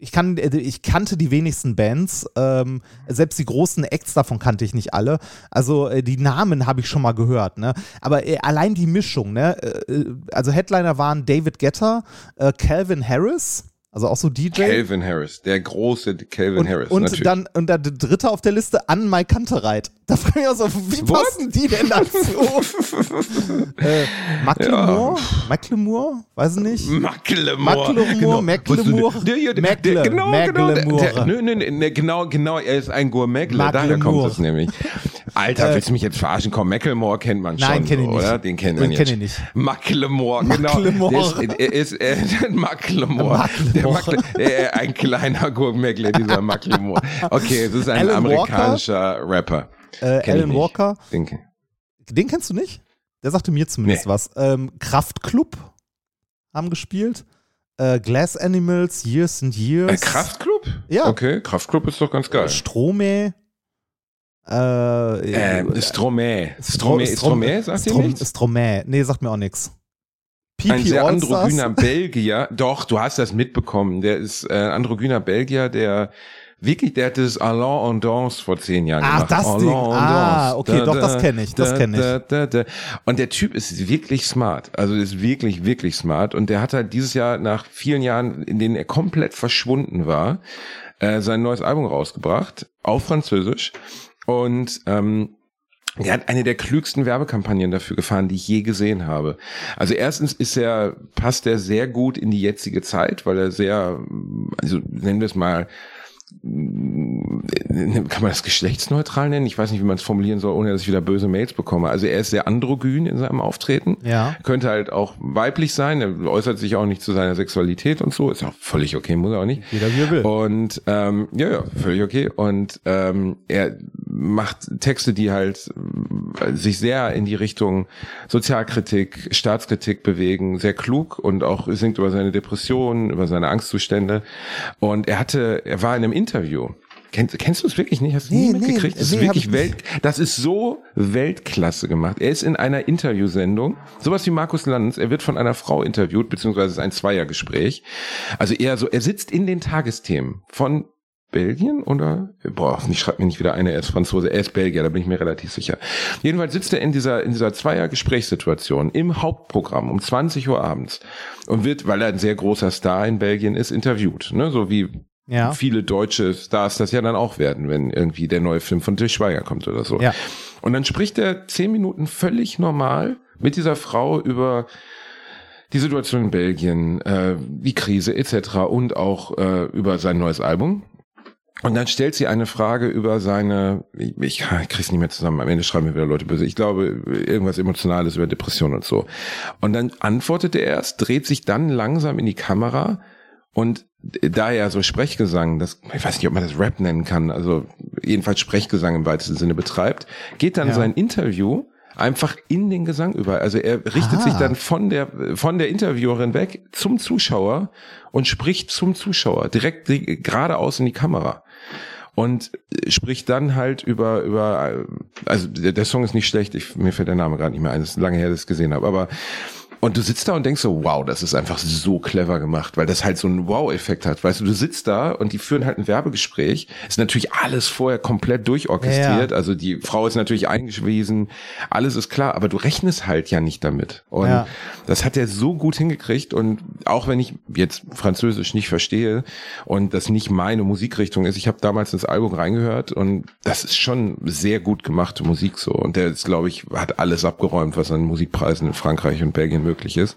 ich, kann, ich kannte die wenigsten Bands, ähm, selbst die großen Acts davon kannte ich nicht alle. Also äh, die Namen habe ich schon mal gehört, ne? Aber äh, allein die Mischung, ne? Äh, also Headliner waren David Guetta, äh, Calvin Harris, also auch so DJ. Calvin Harris, der große Calvin Und, Harris, und natürlich. dann und der dritte auf der Liste, Ann Mai Kantereit. Da frage ich mich auch so, wie What? passen die denn dazu? *laughs* äh, Macklemore? Macklemore? Weiß ich nicht. Macklemore. Macklemore, Macklemore, Der, der, der, Mackle- genau, genau. Macklemore. nö, nö, nö, genau, genau, er ist ein Gourmetle, daher kommt Macklemore. es nämlich. Alter, Äh, willst du mich jetzt verarschen? Komm, Macklemore kennt man schon, Nein, kenn ich so, nicht. oder? Den kennt Den man kenn jetzt. ich nicht. Macklemore, genau. Macklemore. Der ist, er ist äh, *laughs* Macklemore. Der Macklemore. Mackle, äh, ein kleiner Gurkenmeckle, dieser Macklemore. Okay, es ist ein Alan amerikanischer Rapper. Äh, Alan. Walker, Den kenn- den kennst du nicht? Der sagte mir zumindest Nee. was. Ähm, Kraftklub haben gespielt. Äh, Glass Animals, Years and Years. Äh, Kraftklub? Ja. Okay, Kraftklub ist doch ganz geil. Strome. Äh, Ähm, Stromae. Stromae, Stromae, sagt ihr nichts? Stromae. Nee, sagt mir auch nichts. Ein sehr androgyner Belgier. Doch, du hast das mitbekommen. Der ist äh, androgyner Belgier, der wirklich, der hat das Alain en Danse vor zehn Jahren Ach, gemacht. das Alain Ding. Ah, okay, doch, das kenn ich, das kenn ich. Da, da, da. Und der Typ ist wirklich smart. Also ist wirklich, wirklich smart. Und der hat halt dieses Jahr nach vielen Jahren, in denen er komplett verschwunden war, äh, sein neues Album rausgebracht. Auf Französisch. Und ähm, er hat eine der klügsten Werbekampagnen dafür gefahren, die ich je gesehen habe. Also erstens ist er, passt er sehr gut in die jetzige Zeit, weil er sehr, also nennen wir es mal, kann man das geschlechtsneutral nennen? Ich weiß nicht, wie man es formulieren soll, ohne dass ich wieder böse Mails bekomme. Also er ist sehr androgyn in seinem Auftreten. Ja. Könnte halt auch weiblich sein. Er äußert sich auch nicht zu seiner Sexualität und so. Ist auch völlig okay, muss er auch nicht. Jeder wie er will. Und ähm, ja, ja, völlig okay. Und ähm, er macht Texte, die halt äh, sich sehr in die Richtung Sozialkritik, Staatskritik bewegen, sehr klug und auch singt über seine Depressionen, über seine Angstzustände. Und er hatte, er war in einem Interview. Kennst, kennst du es wirklich nicht? Hast du Nee, nie nee, mitgekriegt? das ist nee, wirklich ich Welt, das ist so Weltklasse gemacht. Er ist in einer Interviewsendung, sowas wie Markus Lanz, er wird von einer Frau interviewt, beziehungsweise ist ein Zweiergespräch. Also eher so, er sitzt in den Tagesthemen von Belgien oder boah, ich schreibe mir nicht wieder eine, er ist Franzose, er ist Belgier, da bin ich mir relativ sicher. Jedenfalls sitzt er in dieser in dieser Zweier-Gesprächssituation im Hauptprogramm um 20 Uhr abends und wird, weil er ein sehr großer Star in Belgien ist, interviewt, ne, so wie Ja. viele deutsche Stars das ja dann auch werden, wenn irgendwie der neue Film von Til Schweiger kommt oder so. Ja. Und dann spricht er zehn Minuten völlig normal mit dieser Frau über die Situation in Belgien, äh, die Krise etc. und auch äh, über sein neues Album. Und dann stellt sie eine Frage über seine, ich, ich krieg's nicht mehr zusammen, am Ende schreiben mir wieder Leute böse, ich glaube irgendwas Emotionales über Depression und so. Und dann antwortet er erst, dreht sich dann langsam in die Kamera und da er so Sprechgesang, das, ich weiß nicht, ob man das Rap nennen kann, also jedenfalls Sprechgesang im weitesten Sinne betreibt, geht dann Ja. sein Interview einfach in den Gesang über. Also er richtet Ah. sich dann von der, von der Interviewerin weg zum Zuschauer und spricht zum Zuschauer, direkt geradeaus in die Kamera. Und äh, spricht dann halt über, über, äh, also der, der Song ist nicht schlecht, ich, mir fällt der Name gerade nicht mehr ein, es ist lange her, dass ich es gesehen habe, aber und du sitzt da und denkst so, wow, das ist einfach so clever gemacht, weil das halt so einen Wow-Effekt hat. Weißt du, du sitzt da und die führen halt ein Werbegespräch. Ist natürlich alles vorher komplett durchorchestriert. Ja. Also die Frau ist natürlich eingewiesen, alles ist klar, aber du rechnest halt ja nicht damit. Und Ja. das hat er so gut hingekriegt. Und auch wenn ich jetzt Französisch nicht verstehe und das nicht meine Musikrichtung ist, ich habe damals ins Album reingehört und das ist schon sehr gut gemachte Musik so. Und der ist, glaube ich, hat alles abgeräumt, was an Musikpreisen in Frankreich und Belgien möglich ist.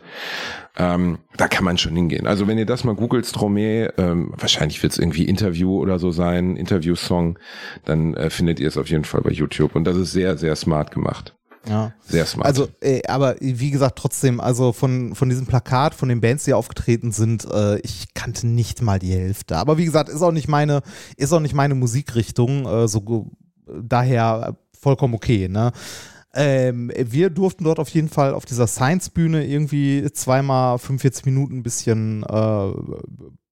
Ähm, da kann man schon hingehen. Also wenn ihr das mal googelt, Stromae, ähm, wahrscheinlich wird es irgendwie Interview oder so sein, Interview-Song, dann äh, findet ihr es auf jeden Fall bei YouTube. Und das ist sehr, sehr smart gemacht. Ja. Sehr smart. Also, äh, aber wie gesagt, trotzdem, also von, von diesem Plakat, von den Bands, die aufgetreten sind, äh, ich kannte nicht mal die Hälfte. Aber wie gesagt, ist auch nicht meine, ist auch nicht meine Musikrichtung, äh, so daher vollkommen okay, ne? Ähm, wir durften dort auf jeden Fall auf dieser Science-Bühne irgendwie zweimal 45 Minuten ein bisschen äh,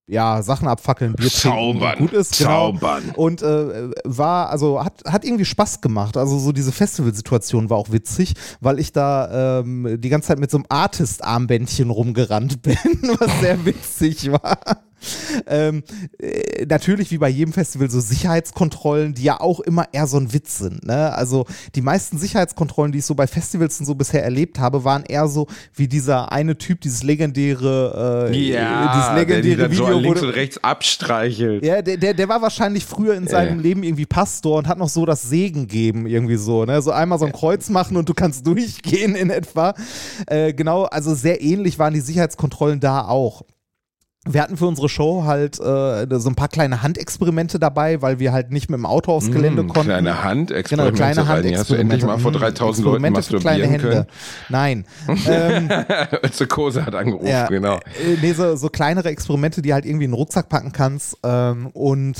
ja, Sachen abfackeln, Bier trinken. Zaubern. Gut ist, genau. Zaubern. Und äh, war, also hat, hat irgendwie Spaß gemacht. Also so diese Festivalsituation war auch witzig, weil ich da ähm, die ganze Zeit mit so einem Artist-Armbändchen rumgerannt *laughs* bin, was sehr witzig war. *laughs* Ähm, äh, natürlich wie bei jedem Festival so Sicherheitskontrollen, die ja auch immer eher so ein Witz sind. Ne? Also die meisten Sicherheitskontrollen, die ich so bei Festivals und so bisher erlebt habe, waren eher so wie dieser eine Typ, dieses legendäre, äh, dieses legendäre Video, wo links und rechts abstreichelt. ja, der, der, der war wahrscheinlich früher in seinem Ja. Leben irgendwie Pastor und hat noch so das Segen geben, irgendwie so, ne? So einmal so ein Kreuz machen und du kannst durchgehen in etwa. Äh, genau, also sehr ähnlich waren die Sicherheitskontrollen da auch. Wir hatten für unsere Show halt äh, so ein paar kleine Handexperimente dabei, weil wir halt nicht mit dem Auto aufs Gelände Mm, konnten. Kleine Handexperimente. Genau, kleine Reini. Hast du endlich mal vor 3000 Leuten masturbieren Hände. Nein. ähm, *laughs* können? Zuckose hat angerufen, ja, genau. äh, nee, so, so kleinere Experimente, die halt irgendwie in den Rucksack packen kannst. Ähm, und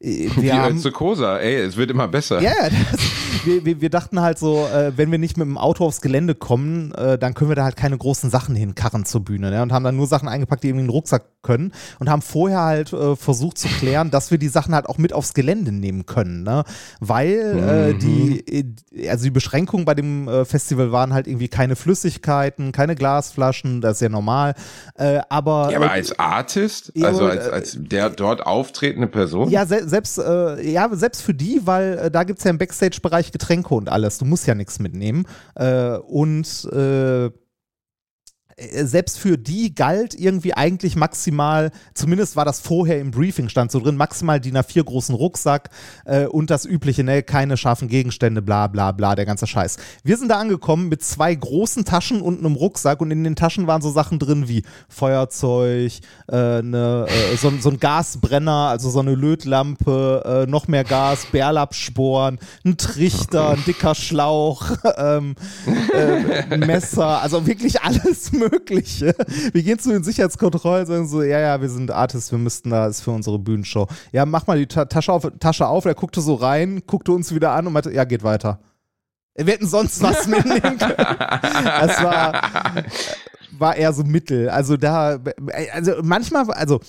äh, wir Wie haben, Zuckosa, ey, es wird immer besser. ja, ja, das, wir, wir, wir dachten halt so, äh, wenn wir nicht mit dem Auto aufs Gelände kommen, äh, dann können wir da halt keine großen Sachen hinkarren zur Bühne. Ne? Und haben dann nur Sachen eingepackt, die irgendwie in den Rucksack können. Und haben vorher halt äh, versucht zu klären, dass wir die Sachen halt auch mit aufs Gelände nehmen können. Ne? Weil äh, die, äh, also die Beschränkungen bei dem äh, Festival waren halt irgendwie keine Flüssigkeiten, keine Glasflaschen, das ist ja normal. Aber, Ja, aber als Artist, also als, als der dort auftretende Person? Ja, se selbst, ja, selbst für die, weil da gibt es ja im Backstage-Bereich Getränke und alles. Du musst ja nichts mitnehmen. Äh, und äh, selbst für die galt irgendwie eigentlich maximal, zumindest war das vorher im Briefing, stand so drin, maximal DIN A4 großen Rucksack äh, und das übliche, ne, keine scharfen Gegenstände, bla bla bla, der ganze Scheiß. Wir sind da angekommen mit zwei großen Taschen und einem Rucksack und in den Taschen waren so Sachen drin wie Feuerzeug, äh, ne, äh, so, so ein Gasbrenner, also so eine Lötlampe, äh, noch mehr Gas, Bärlapsporen, ein Trichter, ein dicker Schlauch, *laughs* ähm, äh, Messer, also wirklich alles Mögliche. Wir gehen zu den Sicherheitskontrollen und sagen so, ja, ja, wir sind Artists, wir müssten da, ist für unsere Bühnenshow. Ja, mach mal die Ta Tasche, auf, Tasche auf. Er guckte so rein, guckte uns wieder an und meinte, ja, geht weiter. Wir hätten sonst was *laughs* mitnehmen können. Das war, war eher so mittel. Also da, also manchmal, also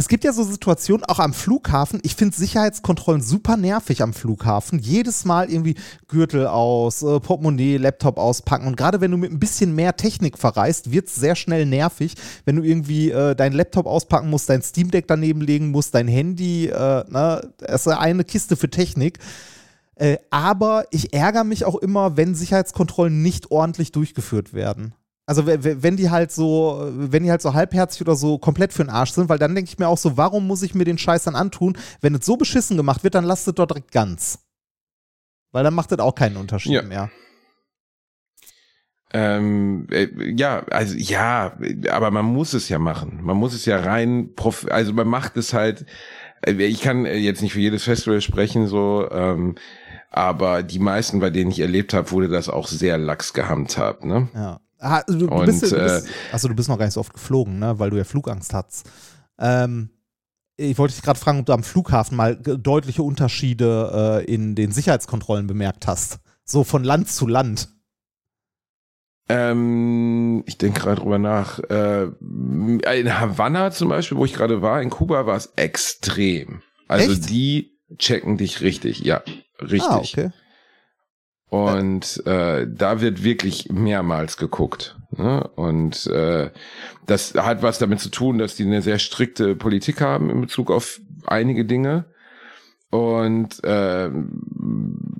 es gibt ja so Situationen, auch am Flughafen. Ich finde Sicherheitskontrollen super nervig am Flughafen. Jedes Mal irgendwie Gürtel aus, äh, Portemonnaie, Laptop auspacken. Und gerade wenn du mit ein bisschen mehr Technik verreist, wird es sehr schnell nervig, wenn du irgendwie äh, deinen Laptop auspacken musst, dein Steam Deck daneben legen musst, dein Handy. Äh, ne? Das ist eine Kiste für Technik. Äh, aber ich ärgere mich auch immer, wenn Sicherheitskontrollen nicht ordentlich durchgeführt werden. Also we- we- wenn die halt so, wenn die halt so halbherzig oder so komplett für den Arsch sind, weil dann denke ich mir auch so, warum muss ich mir den Scheiß dann antun? Wenn es so beschissen gemacht wird, dann lasst es dort direkt ganz. Weil dann macht das auch keinen Unterschied Ja. mehr. Ähm, äh, ja, also ja, aber man muss es ja machen. Man muss es ja rein, also man macht es halt. äh, Ich kann äh, jetzt nicht für jedes Festival sprechen, so, ähm, aber die meisten, bei denen ich erlebt habe, wurde das auch sehr lax gehandhabt, ne? Ja. Ah, du, du Und, bist, du äh, bist, achso, du bist noch gar nicht so oft geflogen, ne? Weil du ja Flugangst hast. Ähm, ich wollte dich gerade fragen, ob du am Flughafen mal deutliche Unterschiede äh, in den Sicherheitskontrollen bemerkt hast. So von Land zu Land. Ähm, ich denke gerade drüber nach. Äh, in Havanna zum Beispiel, wo ich gerade war, in Kuba war es extrem. Also Echt? die checken dich richtig, ja, richtig. Ah, okay. Und äh, da wird wirklich mehrmals geguckt. Ne? Und äh, das hat was damit zu tun, dass die eine sehr strikte Politik haben in Bezug auf einige Dinge. Und äh,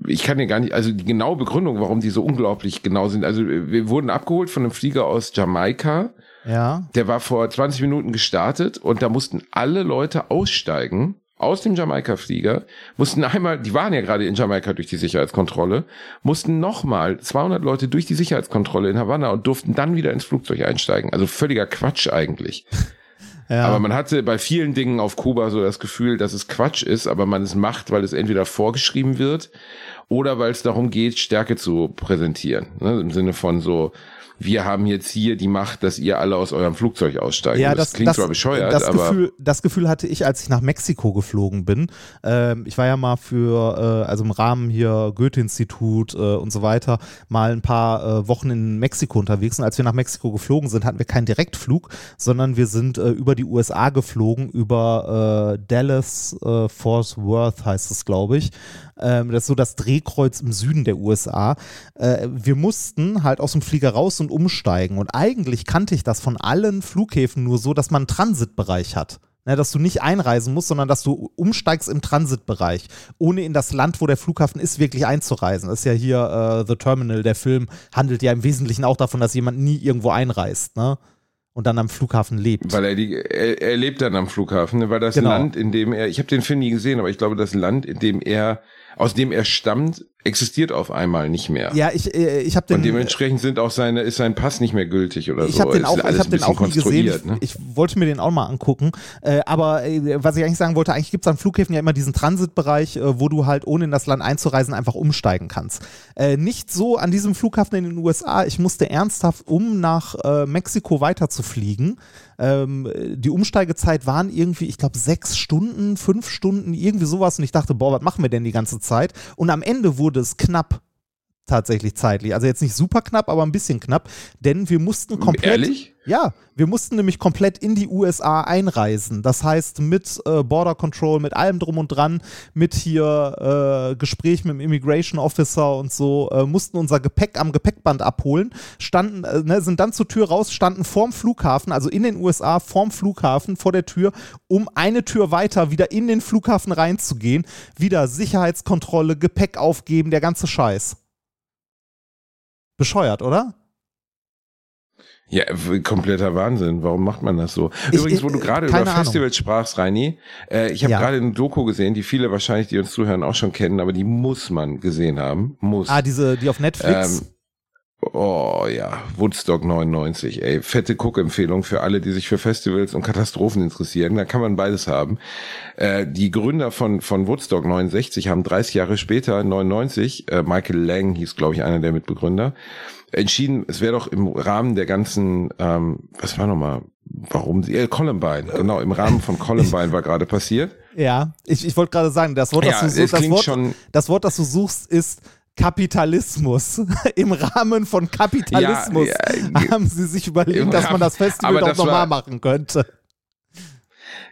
ich kann dir gar nicht, also die genaue Begründung, warum die so unglaublich genau sind. Also wir wurden abgeholt von einem Flieger aus Jamaika. Ja. Der war vor 20 Minuten gestartet und da mussten alle Leute aussteigen aus dem Jamaika-Flieger, mussten einmal, die waren ja gerade in Jamaika durch die Sicherheitskontrolle, mussten nochmal 200 Leute durch die Sicherheitskontrolle in Havanna und durften dann wieder ins Flugzeug einsteigen. Also völliger Quatsch eigentlich. *laughs* ja. Aber man hatte bei vielen Dingen auf Kuba so das Gefühl, dass es Quatsch ist, aber man es macht, weil es entweder vorgeschrieben wird oder weil es darum geht, Stärke zu präsentieren. Ne? Im Sinne von so, wir haben jetzt hier die Macht, dass ihr alle aus eurem Flugzeug aussteigt. Ja, das, das, klingt das, zwar bescheuert, das aber Gefühl, das Gefühl hatte ich, als ich nach Mexiko geflogen bin. Ähm, ich war ja mal für, äh, also im Rahmen hier Goethe-Institut äh, und so weiter, mal ein paar äh, Wochen in Mexiko unterwegs. Und als wir nach Mexiko geflogen sind, hatten wir keinen Direktflug, sondern wir sind äh, über die USA geflogen, über äh, Dallas, äh, Fort Worth heißt es, glaube ich. Ähm, das ist so das Drehkreuz im Süden der USA. Äh, wir mussten halt aus dem Flieger raus und umsteigen. Und eigentlich kannte ich das von allen Flughäfen nur so, dass man einen Transitbereich hat. Ne, dass du nicht einreisen musst, sondern dass du umsteigst im Transitbereich, ohne in das Land, wo der Flughafen ist, wirklich einzureisen. Das ist ja hier äh, The Terminal, der Film handelt ja im Wesentlichen auch davon, dass jemand nie irgendwo einreist, ne? Und dann am Flughafen lebt. weil er, die, er, er lebt dann am Flughafen, ne? weil das Genau. Land, in dem er, ich habe den Film nie gesehen, aber ich glaube, das Land, in dem er, aus dem er stammt, existiert auf einmal nicht mehr. Ja, ich, äh, ich habe den. Und dementsprechend sind auch seine, ist sein Pass nicht mehr gültig oder ich so. habe den auch, ich hab ein den auch nie gesehen. Ich, ne? ich wollte mir den auch mal angucken. Äh, aber äh, was ich eigentlich sagen wollte, eigentlich gibt es an Flughäfen ja immer diesen Transitbereich, äh, wo du halt ohne in das Land einzureisen einfach umsteigen kannst. Nicht so an diesem Flughafen in den USA. Ich musste ernsthaft, um nach Mexiko weiterzufliegen. Ähm, die Umsteigezeit waren irgendwie, ich glaube, sechs Stunden, fünf Stunden, irgendwie sowas. Und ich dachte, boah, was machen wir denn die ganze Zeit? Und am Ende wurde es knapp tatsächlich zeitlich. Also jetzt nicht super knapp, aber ein bisschen knapp, denn wir mussten komplett. Ehrlich? Ja, wir mussten nämlich komplett in die USA einreisen. Das heißt, mit äh, Border Control, mit allem drum und dran, mit hier äh, Gespräch mit dem Immigration Officer und so, äh, mussten unser Gepäck am Gepäckband abholen, standen, äh, ne, sind dann zur Tür raus, standen vorm Flughafen, also in den USA, vorm Flughafen, vor der Tür, um eine Tür weiter wieder in den Flughafen reinzugehen. Wieder Sicherheitskontrolle, Gepäck aufgeben, der ganze Scheiß. Bescheuert, oder? Ja, kompletter Wahnsinn. Warum macht man das so? Ich- Übrigens, wo du gerade keine über Ahnung. Festivals sprachst, Reini, äh, ich habe Ja. gerade eine Doku gesehen, die viele wahrscheinlich, die uns zuhören, auch schon kennen, aber die muss man gesehen haben. Muss. Ah, diese, die auf Netflix. Ähm, Oh ja, Woodstock 99, ey. Fette Guckempfehlung für alle, die sich für Festivals und Katastrophen interessieren. Da kann man beides haben. Äh, die Gründer von, von Woodstock 69 haben 30 Jahre später, 99, äh, Michael Lang hieß, glaube ich, einer der Mitbegründer, entschieden, es wäre doch im Rahmen der ganzen, ähm, was war nochmal, warum sie, äh, Columbine, genau, im Rahmen von Columbine war gerade passiert. Ja, ich, ich wollte gerade sagen, das Wort, Ja, das, du, es suchst, das, Wort, schon- das Wort, das du suchst, ist Kapitalismus. *laughs* Im Rahmen von Kapitalismus Ja, ja, haben sie sich überlegt, dass man das Festival doch nochmal machen könnte.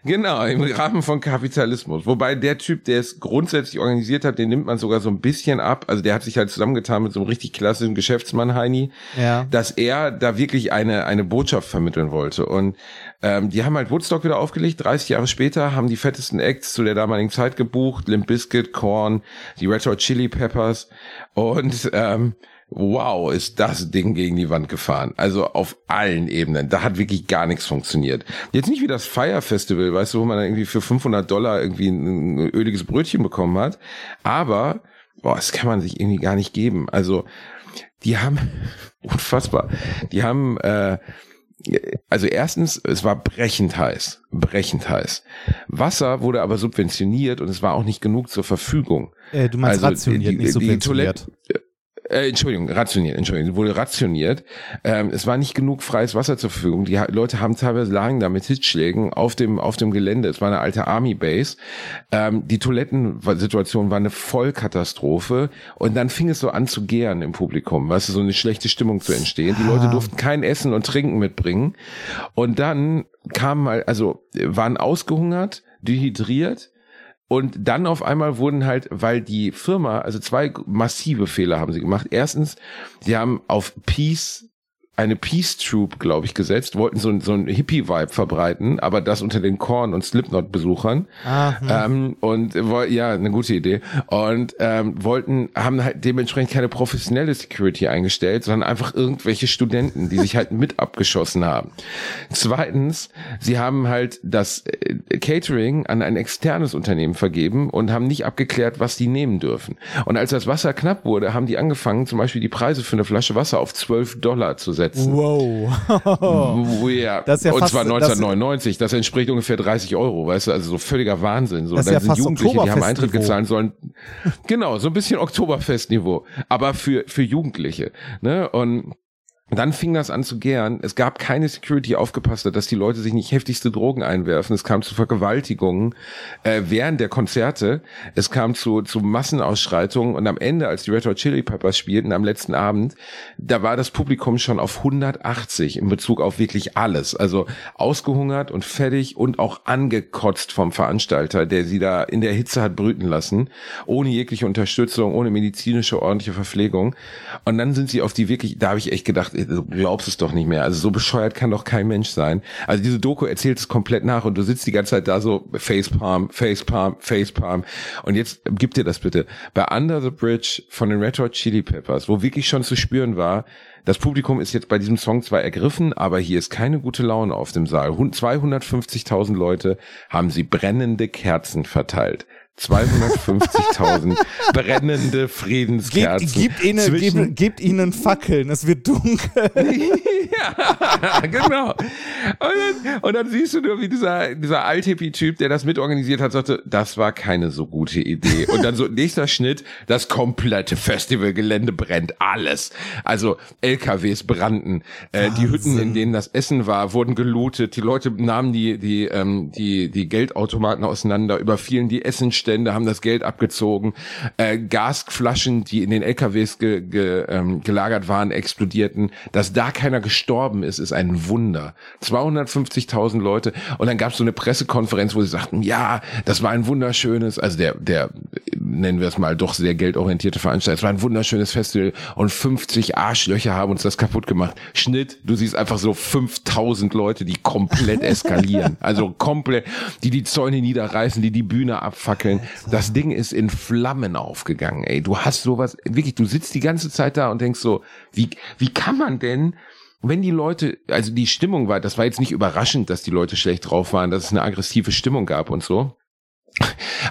Genau, im Rahmen von Kapitalismus. Wobei der Typ, der es grundsätzlich organisiert hat, den nimmt man sogar so ein bisschen ab. Also der hat sich halt zusammengetan mit so einem richtig klassischen Geschäftsmann, Heini, Ja. dass er da wirklich eine, eine Botschaft vermitteln wollte. Und ähm, die haben halt Woodstock wieder aufgelegt, 30 Jahre später, haben die fettesten Acts zu der damaligen Zeit gebucht, Limp Bizkit, Korn, die Red Hot Chili Peppers und ähm, wow, ist das Ding gegen die Wand gefahren. Also auf allen Ebenen. Da hat wirklich gar nichts funktioniert. Jetzt nicht wie das Fire Festival, weißt du, wo man irgendwie für 500 Dollar irgendwie ein, ein öliges Brötchen bekommen hat. Aber, boah, das kann man sich irgendwie gar nicht geben. Also, die haben, *laughs* unfassbar, die haben, äh, also erstens, es war brechend heiß, brechend heiß. Wasser wurde aber subventioniert und es war auch nicht genug zur Verfügung. Äh, du meinst Also rationiert, die- nicht die subventioniert. Toilette- Äh, Entschuldigung, rationiert, Entschuldigung, wurde rationiert. Ähm, es war nicht genug freies Wasser zur Verfügung. Die Leute haben teilweise lagen da mit Hitzschlägen auf dem, auf dem Gelände. Es war eine alte Army Base. Ähm, die Toilettensituation war eine Vollkatastrophe. Und dann fing es so an zu gären im Publikum, weißt du, so eine schlechte Stimmung zu entstehen. Die Leute Ah. durften kein Essen und Trinken mitbringen. Und dann kamen mal, also waren ausgehungert, dehydriert. Und dann auf einmal wurden halt, weil die Firma, also zwei massive Fehler haben sie gemacht. Erstens, sie haben auf Peace eine Peace Troop, glaube ich, gesetzt, wollten so, so ein Hippie-Vibe verbreiten, aber das unter den Korn- und Slipknot-Besuchern. Ah, hm. Ähm, und ja, eine gute Idee. Und ähm, wollten, haben halt dementsprechend keine professionelle Security eingestellt, sondern einfach irgendwelche Studenten, die sich halt mit abgeschossen haben. Zweitens, sie haben halt das äh, Catering an ein externes Unternehmen vergeben und haben nicht abgeklärt, was die nehmen dürfen. Und als das Wasser knapp wurde, haben die angefangen, zum Beispiel die Preise für eine Flasche Wasser auf 12 Dollar zu setzen. Wow. *laughs* Oh, ja. Das ist ja und fast- zwar das- 1999, das, entspricht ungefähr 30 Euro, weißt du, also so völliger Wahnsinn. So, Das ist da ja sind fast Jugendliche, die haben Eintritt gezahlt sollen. Genau, so ein bisschen Oktoberfestniveau, aber für, für Jugendliche. Ne? Und dann fing das an zu gären. Es gab keine Security, aufgepasst dass die Leute sich nicht heftigste Drogen einwerfen. Es kam zu Vergewaltigungen äh, während der Konzerte. Es kam zu, zu Massenausschreitungen. Und am Ende, als die Red Hot Chili Peppers spielten, am letzten Abend, da war das Publikum schon auf 180 in Bezug auf wirklich alles. Also ausgehungert und fertig und auch angekotzt vom Veranstalter, der sie da in der Hitze hat brüten lassen. Ohne jegliche Unterstützung, ohne medizinische ordentliche Verpflegung. Und dann sind sie auf die wirklich, da habe ich echt gedacht, du glaubst es doch nicht mehr. Also so bescheuert kann doch kein Mensch sein. Also diese Doku erzählt es komplett nach und du sitzt die ganze Zeit da so Facepalm, Facepalm, Facepalm. Und jetzt gib dir das bitte. Bei Under the Bridge von den Red Hot Chili Peppers, wo wirklich schon zu spüren war, das Publikum ist jetzt bei diesem Song zwar ergriffen, aber hier ist keine gute Laune auf dem Saal. Hund- 250.000 Leute haben sie brennende Kerzen verteilt. 250.000 *laughs* brennende Friedenskerzen. gebt, ihnen, gebt, gebt ihnen Fackeln, es wird dunkel. *laughs* ja, genau. Und dann, und dann siehst du nur, wie dieser, dieser Alt-Hippie-Typ, der das mitorganisiert hat, sagte, das war keine so gute Idee. Und dann so nächster Schnitt, das komplette Festivalgelände brennt, alles. Also LKWs brannten, äh, die Hütten, in denen das Essen war, wurden gelootet, die Leute nahmen die, die, ähm, die, die Geldautomaten auseinander, überfielen die Essenstände, haben das Geld abgezogen, äh, Gasflaschen, die in den LKWs ge, ge, ähm, gelagert waren, explodierten. Dass da keiner gestorben ist, ist ein Wunder. 250.000 Leute. Und dann gab es so eine Pressekonferenz, wo sie sagten, ja, das war ein wunderschönes, also der, der, nennen wir es mal, doch sehr geldorientierte Veranstalter, es war ein wunderschönes Festival und 50 Arschlöcher haben uns das kaputt gemacht. Schnitt, du siehst einfach so 5000 Leute, die komplett *laughs* eskalieren. Also komplett, die die Zäune niederreißen, die die Bühne abfackeln. Das Ding ist in Flammen aufgegangen, ey. Du hast sowas, wirklich, du sitzt die ganze Zeit da und denkst so, wie, wie kann man denn wenn die Leute, also die Stimmung war, das war jetzt nicht überraschend, dass die Leute schlecht drauf waren, dass es eine aggressive Stimmung gab und so.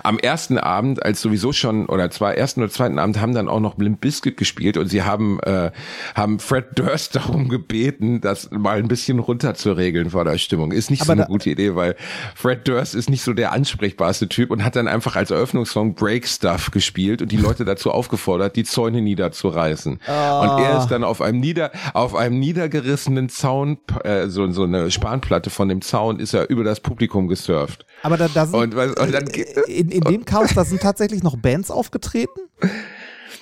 Am ersten Abend, als sowieso schon, oder zwar ersten oder zweiten Abend, haben dann auch noch Limp Bizkit gespielt und sie haben, äh, haben Fred Durst *laughs* darum gebeten, das mal ein bisschen runterzuregeln vor der Stimmung. Ist nicht so Aber eine da- gute Idee, weil Fred Durst ist nicht so der ansprechbarste Typ und hat dann einfach als Eröffnungssong Break Stuff gespielt und die Leute dazu aufgefordert, die Zäune niederzureißen. Und er ist dann auf einem nieder, auf einem niedergerissenen Zaun, äh, so, so eine Spanplatte von dem Zaun, ist er über das Publikum gesurft. Aber da, da sind, Und, und dann, in, in dem Chaos, da sind tatsächlich noch Bands aufgetreten.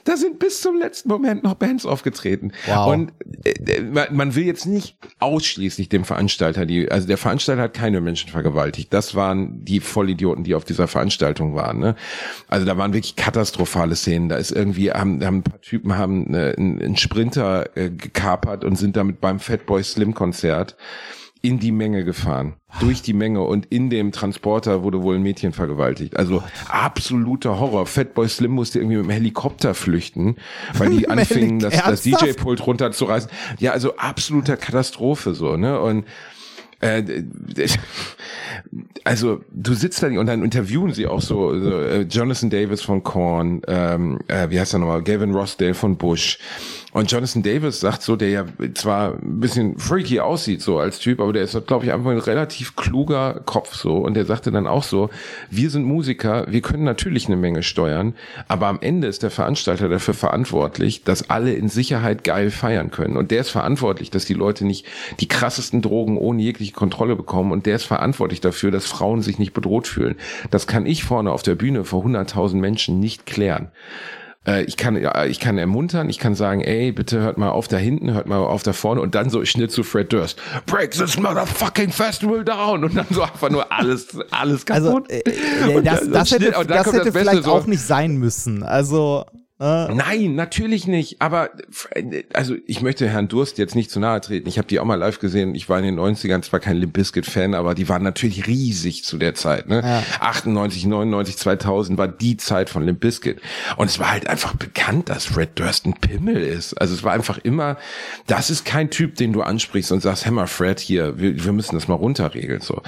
da sind bis zum letzten Moment noch Bands aufgetreten. Wow. Und äh, man, man will jetzt nicht ausschließlich dem Veranstalter, die, also der Veranstalter hat keine Menschen vergewaltigt. Das waren die Vollidioten, die auf dieser Veranstaltung waren. Ne? Also da waren wirklich katastrophale Szenen. Da ist irgendwie, haben, haben ein paar Typen haben äh, einen, einen Sprinter äh, gekapert und sind damit beim Fatboy Slim Konzert in die Menge gefahren. Durch die Menge und in dem Transporter wurde wohl ein Mädchen vergewaltigt. Also absoluter Horror. Fatboy Slim musste irgendwie mit dem Helikopter flüchten, weil die *laughs* anfingen, das, das? DJ-Pult runterzureißen. Ja, also absoluter Katastrophe so, ne? Und äh, also du sitzt da und dann interviewen sie auch so, so äh, Jonathan Davis von Korn, ähm, äh, wie heißt er nochmal, Gavin Rossdale von Bush. Und Jonathan Davis sagt so, der ja zwar ein bisschen freaky aussieht so als Typ, aber der ist, glaube ich, einfach ein relativ kluger Kopf so. Und der sagte dann auch so, wir sind Musiker, wir können natürlich eine Menge steuern, aber am Ende ist der Veranstalter dafür verantwortlich, dass alle in Sicherheit geil feiern können. Und der ist verantwortlich, dass die Leute nicht die krassesten Drogen ohne jegliche Kontrolle bekommen. Und der ist verantwortlich dafür, dass Frauen sich nicht bedroht fühlen. Das kann ich vorne auf der Bühne vor 100.000 Menschen nicht klären. Äh, Ich kann, ich kann ermuntern, ich kann sagen, ey, bitte hört mal auf da hinten, hört mal auf da vorne und dann so Schnitt zu Fred Durst. Break this motherfucking festival down und dann so einfach nur alles, alles Also kaputt. äh, äh, Und das, das Schnitt- hätte, das hätte vielleicht so, auch nicht sein müssen. Also äh, Nein, natürlich nicht. Aber also ich möchte Herrn Durst jetzt nicht zu nahe treten. Ich habe die auch mal live gesehen. Ich war in den 90ern zwar kein Limp Bizkit Fan, aber die waren natürlich riesig zu der Zeit. Ne? Ja. 98, 99, 2000 war die Zeit von Limp Bizkit. Und es war halt einfach bekannt, dass Fred Durst ein Pimmel ist. Also es war einfach immer, das ist kein Typ, den du ansprichst und sagst, Hammer Fred hier, wir, wir müssen das mal runterregeln. So,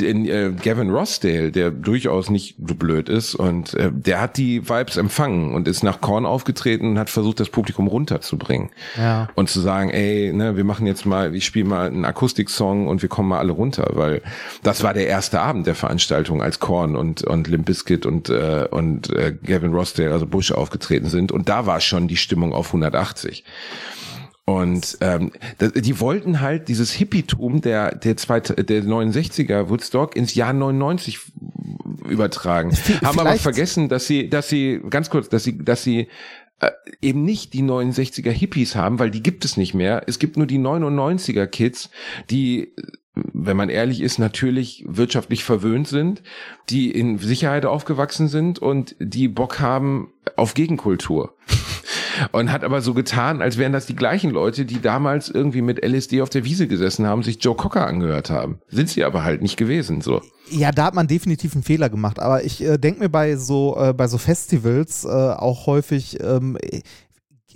Den, äh, Gavin Rossdale, der durchaus nicht so blöd ist und äh, der hat die Vibes empfangen und ist nach Korn aufgetreten und hat versucht, das Publikum runterzubringen. Ja. Und zu sagen, ey, ne, wir machen jetzt mal, ich spiele mal einen Akustiksong und wir kommen mal alle runter, weil das war der erste Abend der Veranstaltung, als Korn und und Limp Bizkit und äh, und äh, Gavin Rossdale, also Bush aufgetreten sind und da war schon die Stimmung auf 180. Und ähm, die wollten halt dieses Hippietum der der, zwei, der 69er Woodstock ins Jahr 99 übertragen, haben aber vielleicht- vergessen, dass sie, dass sie ganz kurz, dass sie, dass sie äh, eben nicht die 69er Hippies haben, weil die gibt es nicht mehr. Es gibt nur die 99er Kids, die wenn man ehrlich ist, natürlich wirtschaftlich verwöhnt sind, die in Sicherheit aufgewachsen sind und die Bock haben auf Gegenkultur. Und hat aber so getan, als wären das die gleichen Leute, die damals irgendwie mit LSD auf der Wiese gesessen haben, sich Joe Cocker angehört haben. Sind sie aber halt nicht gewesen, so. Ja, da hat man definitiv einen Fehler gemacht. Aber ich äh, denke mir bei so, äh, bei so Festivals äh, auch häufig, ähm, äh,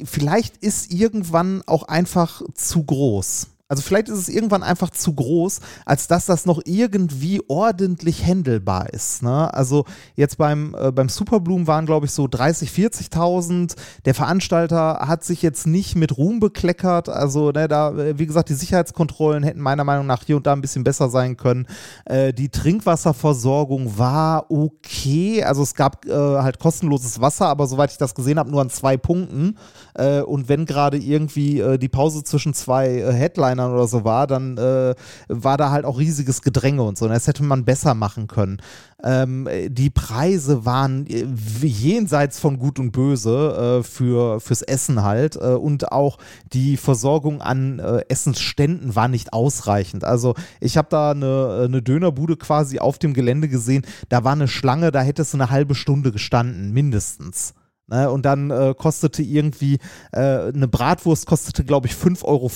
vielleicht ist irgendwann auch einfach zu groß. Also vielleicht ist es irgendwann einfach zu groß, als dass das noch irgendwie ordentlich händelbar ist. Ne? Also jetzt beim, äh, beim Superbloom waren, glaube ich, so 30, 40.000. Der Veranstalter hat sich jetzt nicht mit Ruhm bekleckert. Also ne, da, äh, wie gesagt, die Sicherheitskontrollen hätten meiner Meinung nach hier und da ein bisschen besser sein können. Äh, die Trinkwasserversorgung war okay. Also es gab äh, halt kostenloses Wasser, aber soweit ich das gesehen habe, nur an zwei Punkten. Äh, und wenn gerade irgendwie äh, die Pause zwischen zwei Headliner Headlinern oder so war, dann äh, war da halt auch riesiges Gedränge und so. Und das hätte man besser machen können. Ähm, die Preise waren äh, jenseits von Gut und Böse äh, für, fürs Essen halt äh, und auch die Versorgung an äh, Essensständen war nicht ausreichend. Also ich habe da eine, eine Dönerbude quasi auf dem Gelände gesehen, da war eine Schlange, da hättest du eine halbe Stunde gestanden, mindestens. Ne? Und dann äh, kostete irgendwie äh, eine Bratwurst kostete, glaube ich, 5,50 Euro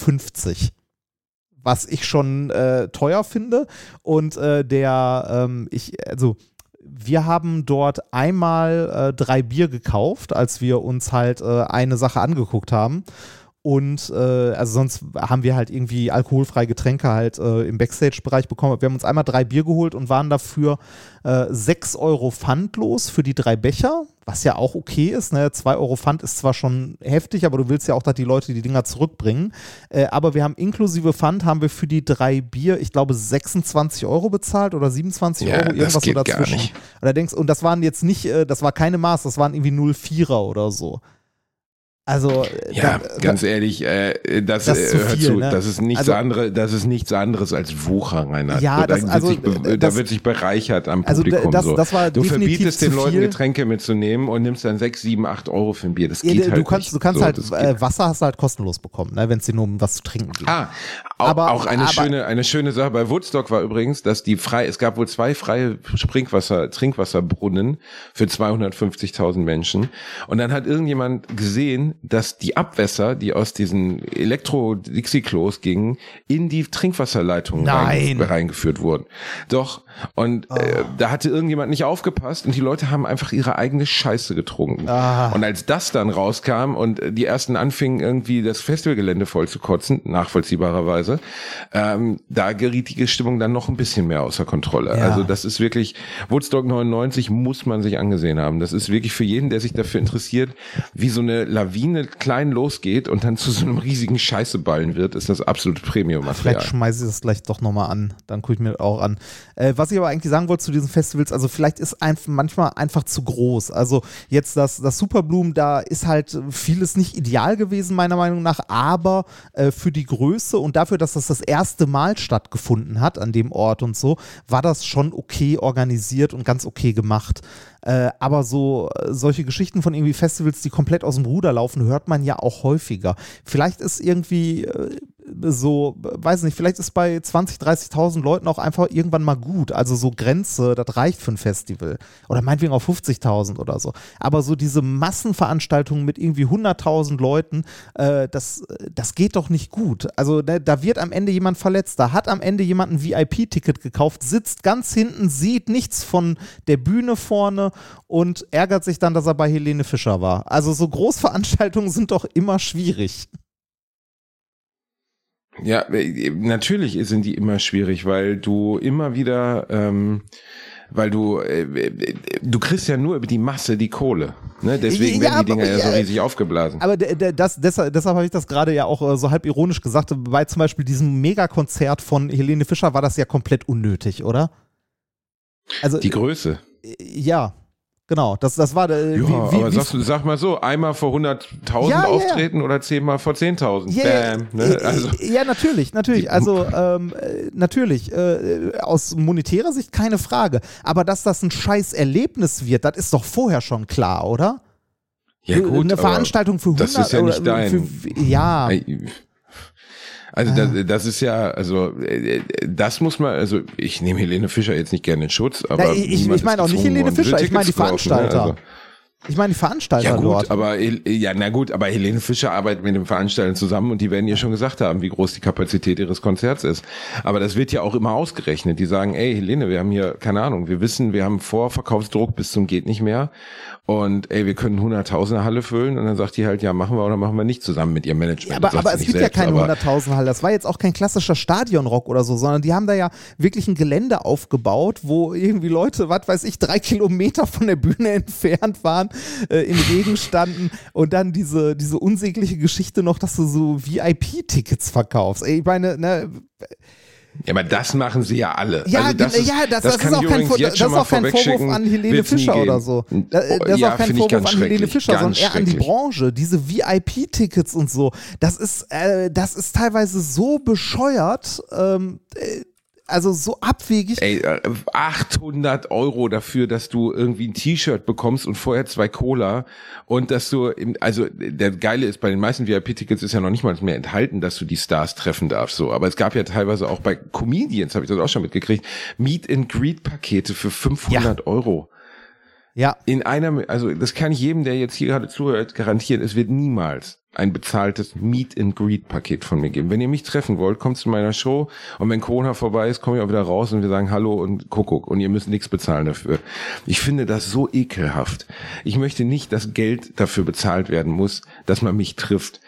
was ich schon äh, teuer finde. Und äh, der, ähm, ich, also wir haben dort einmal äh, drei Bier gekauft, als wir uns halt äh, eine Sache angeguckt haben. Und äh, also sonst haben wir halt irgendwie alkoholfreie Getränke halt äh, im Backstage-Bereich bekommen. Wir haben uns einmal drei Bier geholt und waren dafür äh, 6 Euro Pfand los für die drei Becher, was ja auch okay ist. Ne? 2 Euro Pfand ist zwar schon heftig, aber du willst ja auch, dass die Leute die Dinger zurückbringen. Äh, aber wir haben inklusive Pfand haben wir für die drei Bier, ich glaube, 26 Euro bezahlt oder 27 Ja, Euro, das irgendwas so geht gar dazwischen. nicht. Und, da denkst, und das waren jetzt nicht, äh, das war keine Maß, das waren irgendwie 04er oder so. Also, äh, Ja, da- ganz ehrlich, äh, das, Das äh, hör zu, ne? das ist nichts Also- andere, das ist nichts anderes als Wucher, Reinhard. Ja, da, das- wird also, sich, äh, da das- wird sich bereichert am also, Publikum. das- so. das war du verbietest den Leuten. Getränke mitzunehmen und nimmst dann sechs, sieben, acht Euro für ein Bier. Das Ja, geht du, halt kannst, nicht. du kannst So, halt, das äh. Wasser hast du halt kostenlos bekommen, ne, wenn es dir nur um was zu trinken geht. Ah, auch, Aber- auch eine aber- schöne, eine schöne Sache bei Woodstock war übrigens, dass die frei, es gab wohl zwei freie Sprinkwasser, Trinkwasserbrunnen für 250.000 Menschen. Und dann hat irgendjemand gesehen, dass die Abwässer, die aus diesen Elektro-Dixie-Klos gingen, in die Trinkwasserleitungen Nein. reingeführt wurden. Doch. Und äh, da hatte irgendjemand nicht aufgepasst und die Leute haben einfach ihre eigene Scheiße getrunken. Ah. Und als das dann rauskam und äh, die ersten anfingen irgendwie das Festivalgelände voll zu kotzen, nachvollziehbarerweise, ähm, da geriet die Stimmung dann noch ein bisschen mehr außer Kontrolle. Ja. Also das ist wirklich, Woodstock 99 muss man sich angesehen haben. Das ist wirklich für jeden, der sich dafür interessiert, wie so eine Lawine klein losgeht und dann zu so einem riesigen Scheißeballen wird, ist das absolute Premium-Material. Vielleicht schmeiße ich das gleich doch nochmal an. Dann gucke ich mir das auch an. Äh, was ich aber eigentlich sagen wollte zu diesen Festivals, also vielleicht ist einfach manchmal einfach zu groß. Also jetzt das, das Superbloom, da ist halt vieles nicht ideal gewesen, meiner Meinung nach, aber äh, für die Größe und dafür, dass das das erste Mal stattgefunden hat an dem Ort und so, war das schon okay organisiert und ganz okay gemacht. Äh, aber so äh, solche Geschichten von irgendwie Festivals, die komplett aus dem Ruder laufen, hört man ja auch häufiger. Vielleicht ist irgendwie äh, so, weiß nicht, vielleicht ist bei 20, 30.000 Leuten auch einfach irgendwann mal gut. Also so Grenze, das reicht für ein Festival. Oder meinetwegen auch 50.000 oder so. Aber so diese Massenveranstaltungen mit irgendwie 100.000 Leuten, äh, das, das geht doch nicht gut. Also ne, da wird am Ende jemand verletzt. Da hat am Ende jemand ein VIP-Ticket gekauft, sitzt ganz hinten, sieht nichts von der Bühne vorne und ärgert sich dann, dass er bei Helene Fischer war. Also so Großveranstaltungen *laughs* sind doch immer schwierig. Ja, äh, natürlich sind die immer schwierig, weil du immer wieder, ähm, weil du, äh, äh, du kriegst ja nur über die Masse die Kohle. Ne? Deswegen Ja, werden die Dinger ja, so ja, riesig aufgeblasen. Aber das, deshalb, deshalb habe ich das gerade ja auch äh, so halb ironisch gesagt. Bei zum Beispiel diesem Megakonzert von Helene Fischer war das ja komplett unnötig, oder? Also, die Größe. äh, ja, genau. Das, das war. Äh, Ja, wie, wie, aber wie- sag, sag mal so, einmal vor 100.000 Ja, ja, ja. auftreten oder zehnmal vor 10.000. Ja, Bam. Ne? äh, Also, ja, natürlich, natürlich. Also ähm, äh, natürlich, äh, aus monetärer Sicht keine Frage. Aber dass das ein scheiß Erlebnis wird, das ist doch vorher schon klar, oder? ja gut, Eine Veranstaltung für 100 das ist ja nicht oder dein. Für, ja. Also Ah. das, das ist ja, also äh, das muss man, also ich nehme Helene Fischer jetzt nicht gerne in Schutz, aber Ja, ich- ich- meine auch nicht Helene worden, Fischer, ich meine die zu kaufen, ne? Veranstalter. Ich meine, die Veranstalter Ja gut, dort. aber ja, na gut, aber Helene Fischer arbeitet mit dem Veranstalter zusammen und die werden ihr schon gesagt haben, wie groß die Kapazität ihres Konzerts ist. Aber das wird ja auch immer ausgerechnet. Die sagen, ey Helene, wir haben hier keine Ahnung, wir wissen, wir haben Vorverkaufsdruck bis zum geht nicht mehr und ey, wir können hunderttausende Halle füllen und dann sagt die halt, ja, machen wir oder machen wir nicht zusammen mit ihrem Management. Ja, aber, aber es gibt ja selbst, keine aber- 100.000 Halle. Das war jetzt auch kein klassischer Stadionrock oder so, sondern die haben da ja wirklich ein Gelände aufgebaut, wo irgendwie Leute, was weiß ich, drei Kilometer von der Bühne *laughs* entfernt waren, äh, im Regen standen und dann diese, diese unsägliche Geschichte noch, dass du so VIP-Tickets verkaufst. Ey, ich meine, ne, Ja, aber das machen sie ja alle. Ja, also das ist, ja, das- das kann ist auch kein Vor- das ist auch kein Vorwurf an Helene Fischer oder so. Äh, Das ist ja, auch kein Vorwurf an Helene Fischer, sondern eher an die. Branche. Diese VIP-Tickets und so, das ist, äh, das ist teilweise so bescheuert, ähm, äh, also so abwegig. Ey, äh, 800 Euro dafür, dass du irgendwie ein T-Shirt bekommst und vorher zwei Cola und dass du, im, also der Geile ist, bei den meisten VIP-Tickets ist ja noch nicht mal mehr enthalten, dass du die Stars treffen darfst, so. Aber es gab ja teilweise auch bei Comedians, habe ich das auch schon mitgekriegt, Meet-and-Greet-Pakete für 500 Euro. Ja, In einer, also das kann ich jedem, der jetzt hier gerade zuhört, garantieren, es wird niemals ein bezahltes Meet-and-Greet-Paket von mir geben. Wenn ihr mich treffen wollt, kommt zu meiner Show und wenn Corona vorbei ist, komme ich auch wieder raus und wir sagen Hallo und Kuckuck und ihr müsst nichts bezahlen dafür. Ich finde das so ekelhaft. Ich möchte nicht, dass Geld dafür bezahlt werden muss, dass man mich trifft.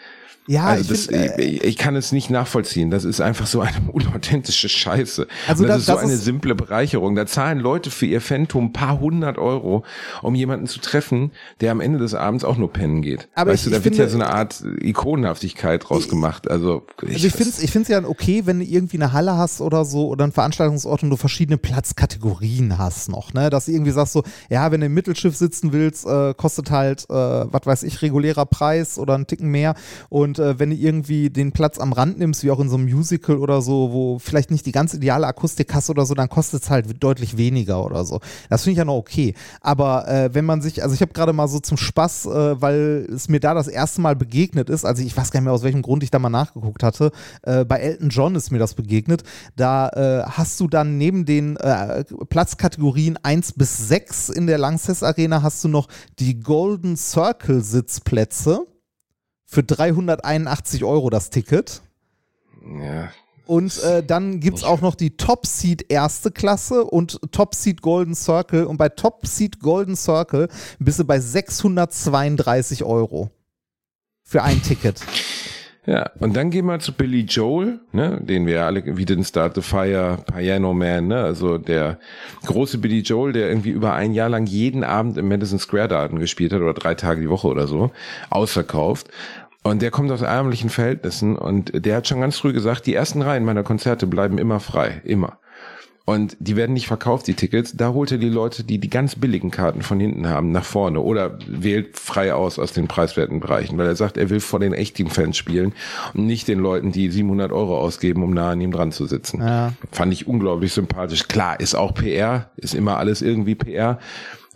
Ja, also ich das, find, äh, ich, ich kann es nicht nachvollziehen. Das ist einfach so eine *laughs* unauthentische Scheiße. Also das, das- ist so das eine ist- simple Bereicherung. Da zahlen Leute für ihr Phantom ein paar hundert Euro, um jemanden zu treffen, der am Ende des Abends auch nur pennen geht. Aber weißt ich- du, da wird finde- ja so eine Art Ikonenhaftigkeit draus gemacht. Also ich, Also ich finde es ich find's ja okay, wenn du irgendwie eine Halle hast oder so oder einen Veranstaltungsort und du verschiedene Platzkategorien hast noch, ne? Dass du irgendwie sagst so, ja, wenn du im Mittelschiff sitzen willst, äh, kostet halt, äh, was weiß ich, regulärer Preis oder einen Ticken mehr. Und äh, wenn du irgendwie den Platz am Rand nimmst, wie auch in so einem Musical oder so, wo vielleicht nicht die ganz ideale Akustik hast oder so, dann kostet es halt deutlich weniger oder so. Das finde ich ja noch okay. Aber äh, wenn man sich, also ich habe gerade mal so zum Spaß, äh, weil es mir da das erste Mal begegnet ist, also ich weiß gar nicht mehr, aus welchem Grund ich da mal nachgeguckt hatte, äh, bei Elton John ist mir das begegnet, da äh, hast du dann neben den äh, Platzkategorien 1 bis 6 in der Lanxess Arena hast du noch die Golden Circle Sitzplätze für 381 Euro das Ticket. ja, Und äh, dann gibt es auch noch die Top Seat erste Klasse und Top Seat Golden Circle. Und bei Top Seat Golden Circle bist du bei 632 Euro für ein Ticket. Ja, und dann gehen wir zu Billy Joel, ne, den wir alle, wie den Start the Fire, Piano Man, ne, also der große Billy Joel, der irgendwie über ein Jahr lang jeden Abend im Madison Square Garden gespielt hat oder drei Tage die Woche oder so, ausverkauft. Und der kommt aus ärmlichen Verhältnissen und der hat schon ganz früh gesagt, die ersten Reihen meiner Konzerte bleiben immer frei, immer. Und die werden nicht verkauft, die Tickets. Da holt er die Leute, die die ganz billigen Karten von hinten haben, nach vorne oder wählt frei aus aus den preiswerten Bereichen, weil er sagt, er will vor den echten Fans spielen und nicht den Leuten, die 700 Euro ausgeben, um nah an ihm dran zu sitzen. Ja. Fand ich unglaublich sympathisch. Klar, ist auch PR, ist immer alles irgendwie PR.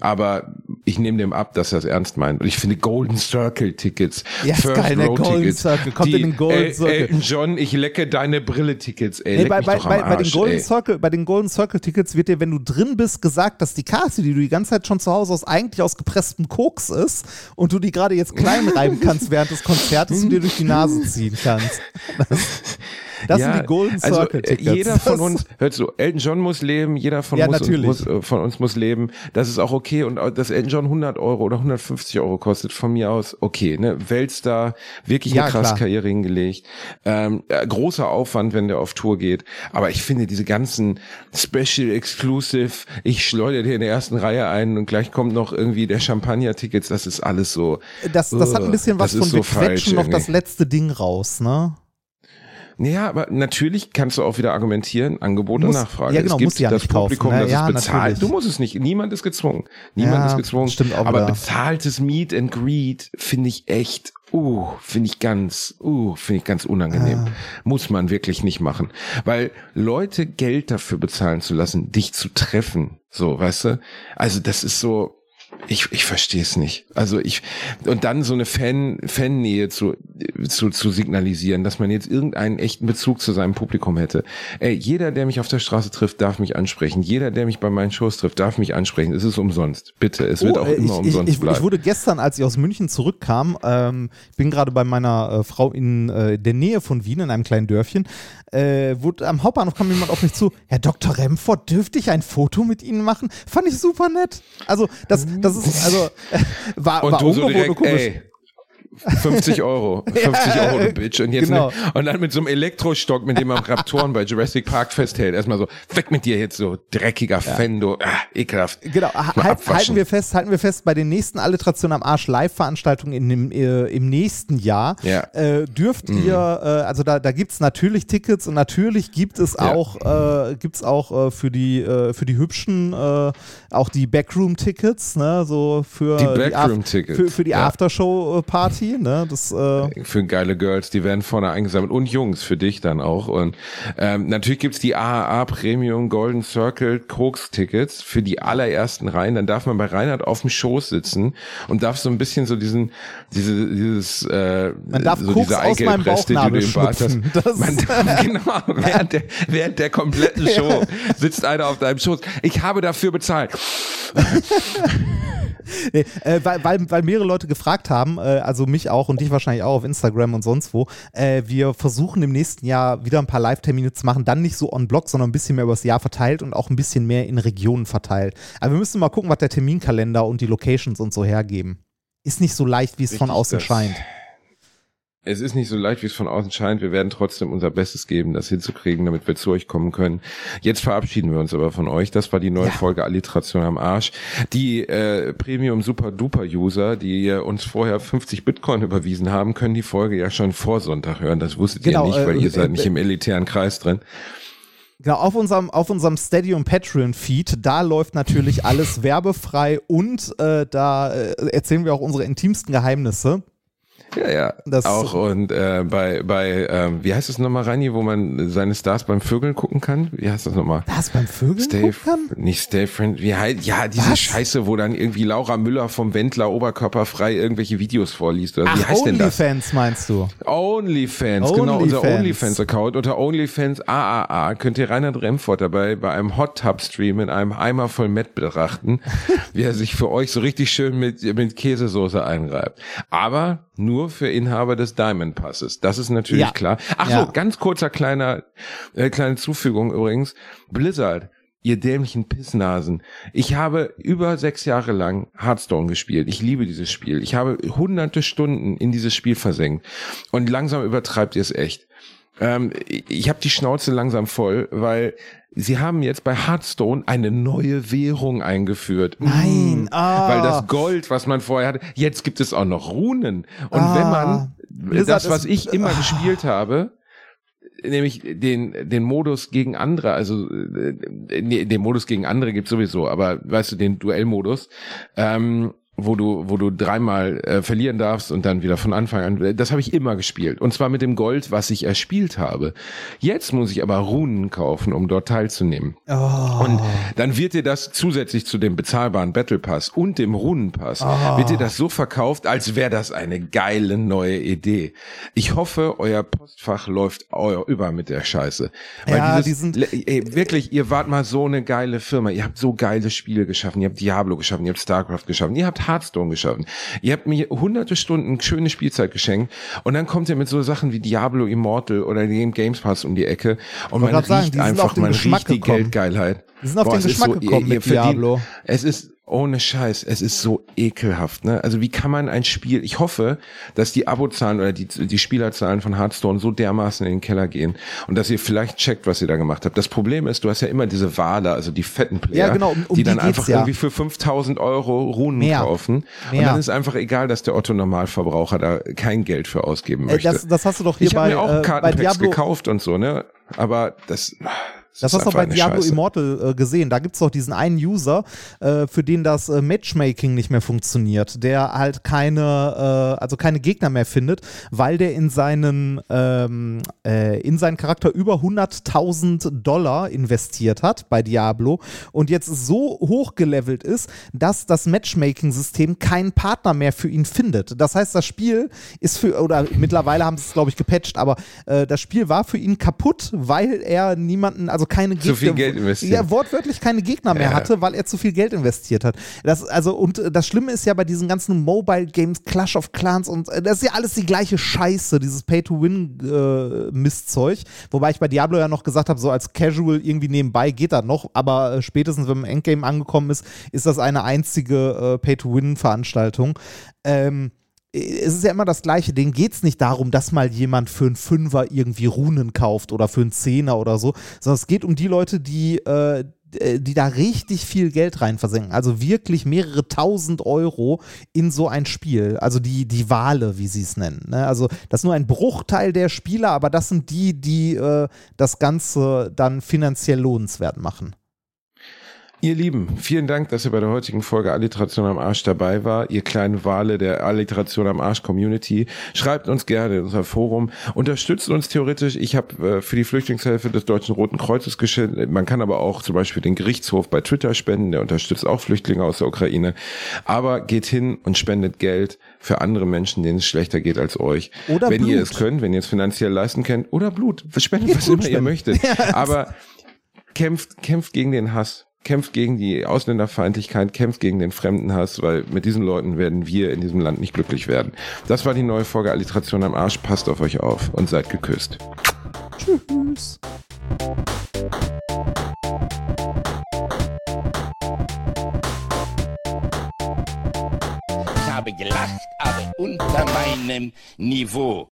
Aber ich nehme dem ab, dass er es ernst meint. Und ich finde Golden Circle Tickets, Ja, ist geil, der Golden Circle, kommt die, in den Golden Circle. Elton John, ich lecke deine Brille Tickets, ey. Leck bei, bei, am bei, den Arsch, Golden ey. Circle, bei den Golden Circle Tickets wird dir, wenn du drin bist, gesagt, dass die Karte, die du die ganze Zeit schon zu Hause aus, eigentlich aus gepresstem Koks ist und du die gerade jetzt klein *laughs* reiben kannst während des Konzertes und dir durch die Nase ziehen kannst. *laughs* Das, das Ja, sind die Golden also, Circle äh, Tickets. Jeder von uns, hört so, Elton John muss leben, jeder von, Ja, muss, muss, äh, von uns muss leben. Das ist auch okay. Und auch, dass Elton John 100 Euro oder 150 Euro kostet, von mir aus okay. Ne? Weltstar, wirklich Ja, eine krasse. Karriere hingelegt. Ähm, äh, großer Aufwand, wenn der auf Tour geht. Aber ich finde diese ganzen Special Exclusive, ich schleudere dir in der ersten Reihe ein und gleich kommt noch irgendwie der Champagner-Tickets, das ist alles so. das, das hat ein bisschen was von so wir quetschen noch das letzte Ding raus, ne? Ja, aber natürlich kannst du auch wieder argumentieren, Angebot und Nachfrage. ja, genau, es gibt musst du ja das nicht kaufen, Publikum, ne? das Ja, es bezahlt. natürlich. Du musst es nicht. Niemand ist gezwungen. Niemand Ja, ist gezwungen. stimmt auch aber wieder. bezahltes Meet and Greet finde ich echt, uh, finde ich ganz, uh, finde ich ganz unangenehm. Muss man wirklich nicht machen. Weil Leute Geld dafür bezahlen zu lassen, dich zu treffen. So, weißt du? Also das ist so, ich, ich verstehe es nicht. Also ich und dann so eine Fan Fannähe zu, zu zu signalisieren, dass man jetzt irgendeinen echten Bezug zu seinem Publikum hätte. Ey, jeder, der mich auf der Straße trifft, darf mich ansprechen. Jeder, der mich bei meinen Shows trifft, darf mich ansprechen. Es ist umsonst. Bitte, es wird Oh, auch äh, immer ich, umsonst ich, ich, bleiben. ich wurde gestern, als ich aus München zurückkam, ähm, bin gerade bei meiner äh, Frau in äh, der Nähe von Wien, in einem kleinen Dörfchen, äh, wurde, am Hauptbahnhof kam jemand auf mich zu, Herr Dr. Remford, dürfte ich ein Foto mit Ihnen machen? Fand ich super nett. Also, das, das ist, also, *laughs* war, und war du so ungewohnt direkt, und komisch. ey, 50 Euro, *laughs* 50 Euro, du Bitch. Und jetzt Genau. ne, und dann mit so einem Elektrostock, mit dem man Raptoren bei Jurassic Park festhält. Erstmal so, weg mit dir jetzt so dreckiger Fan, du, ah, ekelhaft. Genau, halt, halten wir fest, halten wir fest, bei den nächsten Alliteration am Arsch Live-Veranstaltungen dem, äh, im nächsten Jahr Ja. äh, dürft Mhm. ihr, äh, also da, da gibt es natürlich Tickets und natürlich gibt es Ja. auch, äh, gibt's auch äh, für die äh, für die hübschen auch die Backroom-Tickets, ne, so für Die Af- Backroom-Tickets, für, für die ja. Aftershow-Party, ne, das äh, für geile Girls, die werden vorne eingesammelt und Jungs für dich dann auch. Und ähm, natürlich gibt's die AAA Premium Golden Circle Koks-Tickets für die allerersten Reihen. Dann darf man bei Reinhard auf dem Schoß sitzen und darf so ein bisschen so diesen, diese, dieses, äh, Man darf so Koks diese aus meinem Eigelbreste, die du im Bart hast. *laughs* Man darf, *laughs* genau, während der, während der kompletten *laughs* Show sitzt einer auf deinem Schoß. Ich habe dafür bezahlt. *laughs* Nee, äh, weil, weil, weil mehrere Leute gefragt haben, äh, also mich auch und dich wahrscheinlich auch auf Instagram und sonst wo. Äh, wir versuchen im nächsten Jahr wieder ein paar Live-Termine zu machen, dann nicht so on Block, sondern ein bisschen mehr übers Jahr verteilt und auch ein bisschen mehr in Regionen verteilt. Aber wir müssen mal gucken, was der Terminkalender und die Locations und so hergeben. Ist nicht so leicht, wie es von Richtig, außen das- scheint. Es ist nicht so leicht, wie es von außen scheint. Wir werden trotzdem unser Bestes geben, das hinzukriegen, damit wir zu euch kommen können. Jetzt verabschieden wir uns aber von euch. Das war die neue Ja. Folge Alliteration am Arsch. Die äh, Premium Super Duper User, die uns vorher 50 Bitcoin überwiesen haben, können die Folge ja schon vor Sonntag hören. Das wusstet Genau, ihr nicht, weil äh, ihr seid äh, nicht im elitären Kreis drin. Genau, auf unserem, auf unserem Steady und Patreon-Feed, da läuft natürlich *laughs* alles werbefrei und äh, da äh, erzählen wir auch unsere intimsten Geheimnisse. Ja, ja. Das- auch und äh, bei bei ähm, wie heißt es nochmal, Reini, wo man seine Stars beim Vögeln gucken kann? Wie heißt das nochmal? Was, beim Vögeln Stay, gucken kann? nicht Stay Friend, wie heißt, ja, diese Was? Scheiße, wo dann irgendwie Laura Müller vom Wendler oberkörperfrei irgendwelche Videos vorliest. Oder wie Ach, heißt denn das? OnlyFans meinst du? OnlyFans, genau, unser OnlyFans. OnlyFans-Account. Unter OnlyFans AAA könnt ihr Reinhard Remford dabei bei einem Hot Tub Stream in einem Eimer voll Met betrachten, *laughs* wie er sich für euch so richtig schön mit, mit Käsesoße einreibt. Aber nur für Inhaber des Diamond Passes. Das ist natürlich Ja. klar. Ach Ja. so, ganz kurzer kleiner, äh, kleine Zufügung übrigens. Blizzard. Ihr dämlichen Pissnasen. Ich habe über sechs Jahre lang Hearthstone gespielt. Ich liebe dieses Spiel. Ich habe hunderte Stunden in dieses Spiel versenkt. Und langsam übertreibt ihr es echt. Ähm, ich habe die Schnauze langsam voll, weil sie haben jetzt bei Hearthstone eine neue Währung eingeführt. Nein, Mm, ah. Weil das Gold, was man vorher hatte, jetzt gibt es auch noch Runen. Und Ah. wenn man Blizzard das, was ich immer ah. gespielt habe, nämlich den den Modus gegen andere, also äh, nee, den Modus gegen andere gibt's sowieso, aber weißt du den Duellmodus, ähm, wo du wo du dreimal äh, verlieren darfst und dann wieder von Anfang an, das habe ich immer gespielt und zwar mit dem Gold, was ich erspielt habe. Jetzt muss ich aber Runen kaufen, um dort teilzunehmen. Oh. Und dann wird dir das zusätzlich zu dem bezahlbaren Battle Pass und dem Runenpass, Ah. wird dir das so verkauft, als wäre das eine geile neue Idee. Ich hoffe, euer Postfach läuft eu- über mit der Scheiße. Weil Ja, dieses, die sind- ey, wirklich, ihr wart mal so eine geile Firma. Ihr habt so geile Spiele geschaffen. Ihr habt Diablo geschaffen, ihr habt StarCraft geschaffen, ihr habt Hearthstone geschaffen. Ihr habt mir hunderte Stunden schöne Spielzeit geschenkt und dann kommt ihr mit so Sachen wie Diablo Immortal oder dem Games Pass um die Ecke und man sagen, riecht auf einfach, den man Geschmack riecht die gekommen. Geldgeilheit. Die sind auf den es ist Geschmack gekommen mit verdient- Diablo. Es ist ohne Scheiß, es ist so ekelhaft. Ne? Also wie kann man ein Spiel? Ich hoffe, dass die Abozahlen oder die, die Spielerzahlen von Hearthstone so dermaßen in den Keller gehen und dass ihr vielleicht checkt, was ihr da gemacht habt. Das Problem ist, du hast ja immer diese Wale, also die fetten Player, Ja, genau, um- um die die dann einfach ja. irgendwie für 5000 Euro Runen Mehr. kaufen. Und Mehr. dann ist einfach egal, dass der Otto Normalverbraucher da kein Geld für ausgeben Äh, möchte. das, das hast du doch hier ich bei, habe mir auch äh, Kartenpacks gekauft und so, ne? Aber das, Das, hast du bei Diablo Scheiße. Immortal äh, gesehen. Da gibt es doch diesen einen User, äh, für den das äh, Matchmaking nicht mehr funktioniert, der halt keine, äh, also keine Gegner mehr findet, weil der in seinen, ähm, äh, in seinen Charakter über 100.000 Dollar investiert hat bei Diablo und jetzt so hochgelevelt ist, dass das Matchmaking-System keinen Partner mehr für ihn findet. Das heißt, das Spiel ist für, oder mittlerweile haben sie es, glaube ich, gepatcht, aber äh, das Spiel war für ihn kaputt, weil er niemanden, also keine Gegner. Zu viel Geld investiert. Ja, wortwörtlich keine Gegner mehr ja. hatte, weil er zu viel Geld investiert hat. Das, also, und das Schlimme ist ja bei diesen ganzen Mobile Games, Clash of Clans und äh, das ist ja alles die gleiche Scheiße, dieses Pay-to-Win-Mistzeug. Äh, Wobei ich bei Diablo ja noch gesagt habe, so als Casual irgendwie nebenbei geht das noch, aber äh, spätestens, wenn man im Endgame angekommen ist, ist das eine einzige äh, Pay-to-Win-Veranstaltung. Ähm, es ist ja immer das Gleiche. Denen geht es nicht darum, dass mal jemand für einen Fünfer irgendwie Runen kauft oder für einen Zehner oder so, sondern es geht um die Leute, die, äh, die da richtig viel Geld rein versenken. Also wirklich mehrere tausend Euro in so ein Spiel. Also die, die Wale, wie sie es nennen. Ne? Also das ist nur ein Bruchteil der Spieler, aber das sind die, die äh, das Ganze dann finanziell lohnenswert machen. Ihr Lieben, vielen Dank, dass ihr bei der heutigen Folge Alliteration am Arsch dabei war. Ihr kleinen Wale der Alliteration am Arsch Community. Schreibt uns gerne in unser Forum. Unterstützt uns theoretisch. Ich habe äh, für die Flüchtlingshilfe des Deutschen Roten Kreuzes geschenkt. Man kann aber auch zum Beispiel den Gerichtshof bei Twitter spenden. Der unterstützt auch Flüchtlinge aus der Ukraine. Aber geht hin und spendet Geld für andere Menschen, denen es schlechter geht als euch. Oder wenn Blut. ihr es könnt, wenn ihr es finanziell leisten könnt. Oder Blut. Spendet, was immer ihr möchtet. *laughs* Aber kämpft, kämpft gegen den Hass kämpft gegen die Ausländerfeindlichkeit, kämpft gegen den Fremdenhass, weil mit diesen Leuten werden wir in diesem Land nicht glücklich werden. Das war die neue Folge Alliteration am Arsch. Passt auf euch auf und seid geküsst. Tschüss. Ich habe gelacht, aber unter meinem Niveau.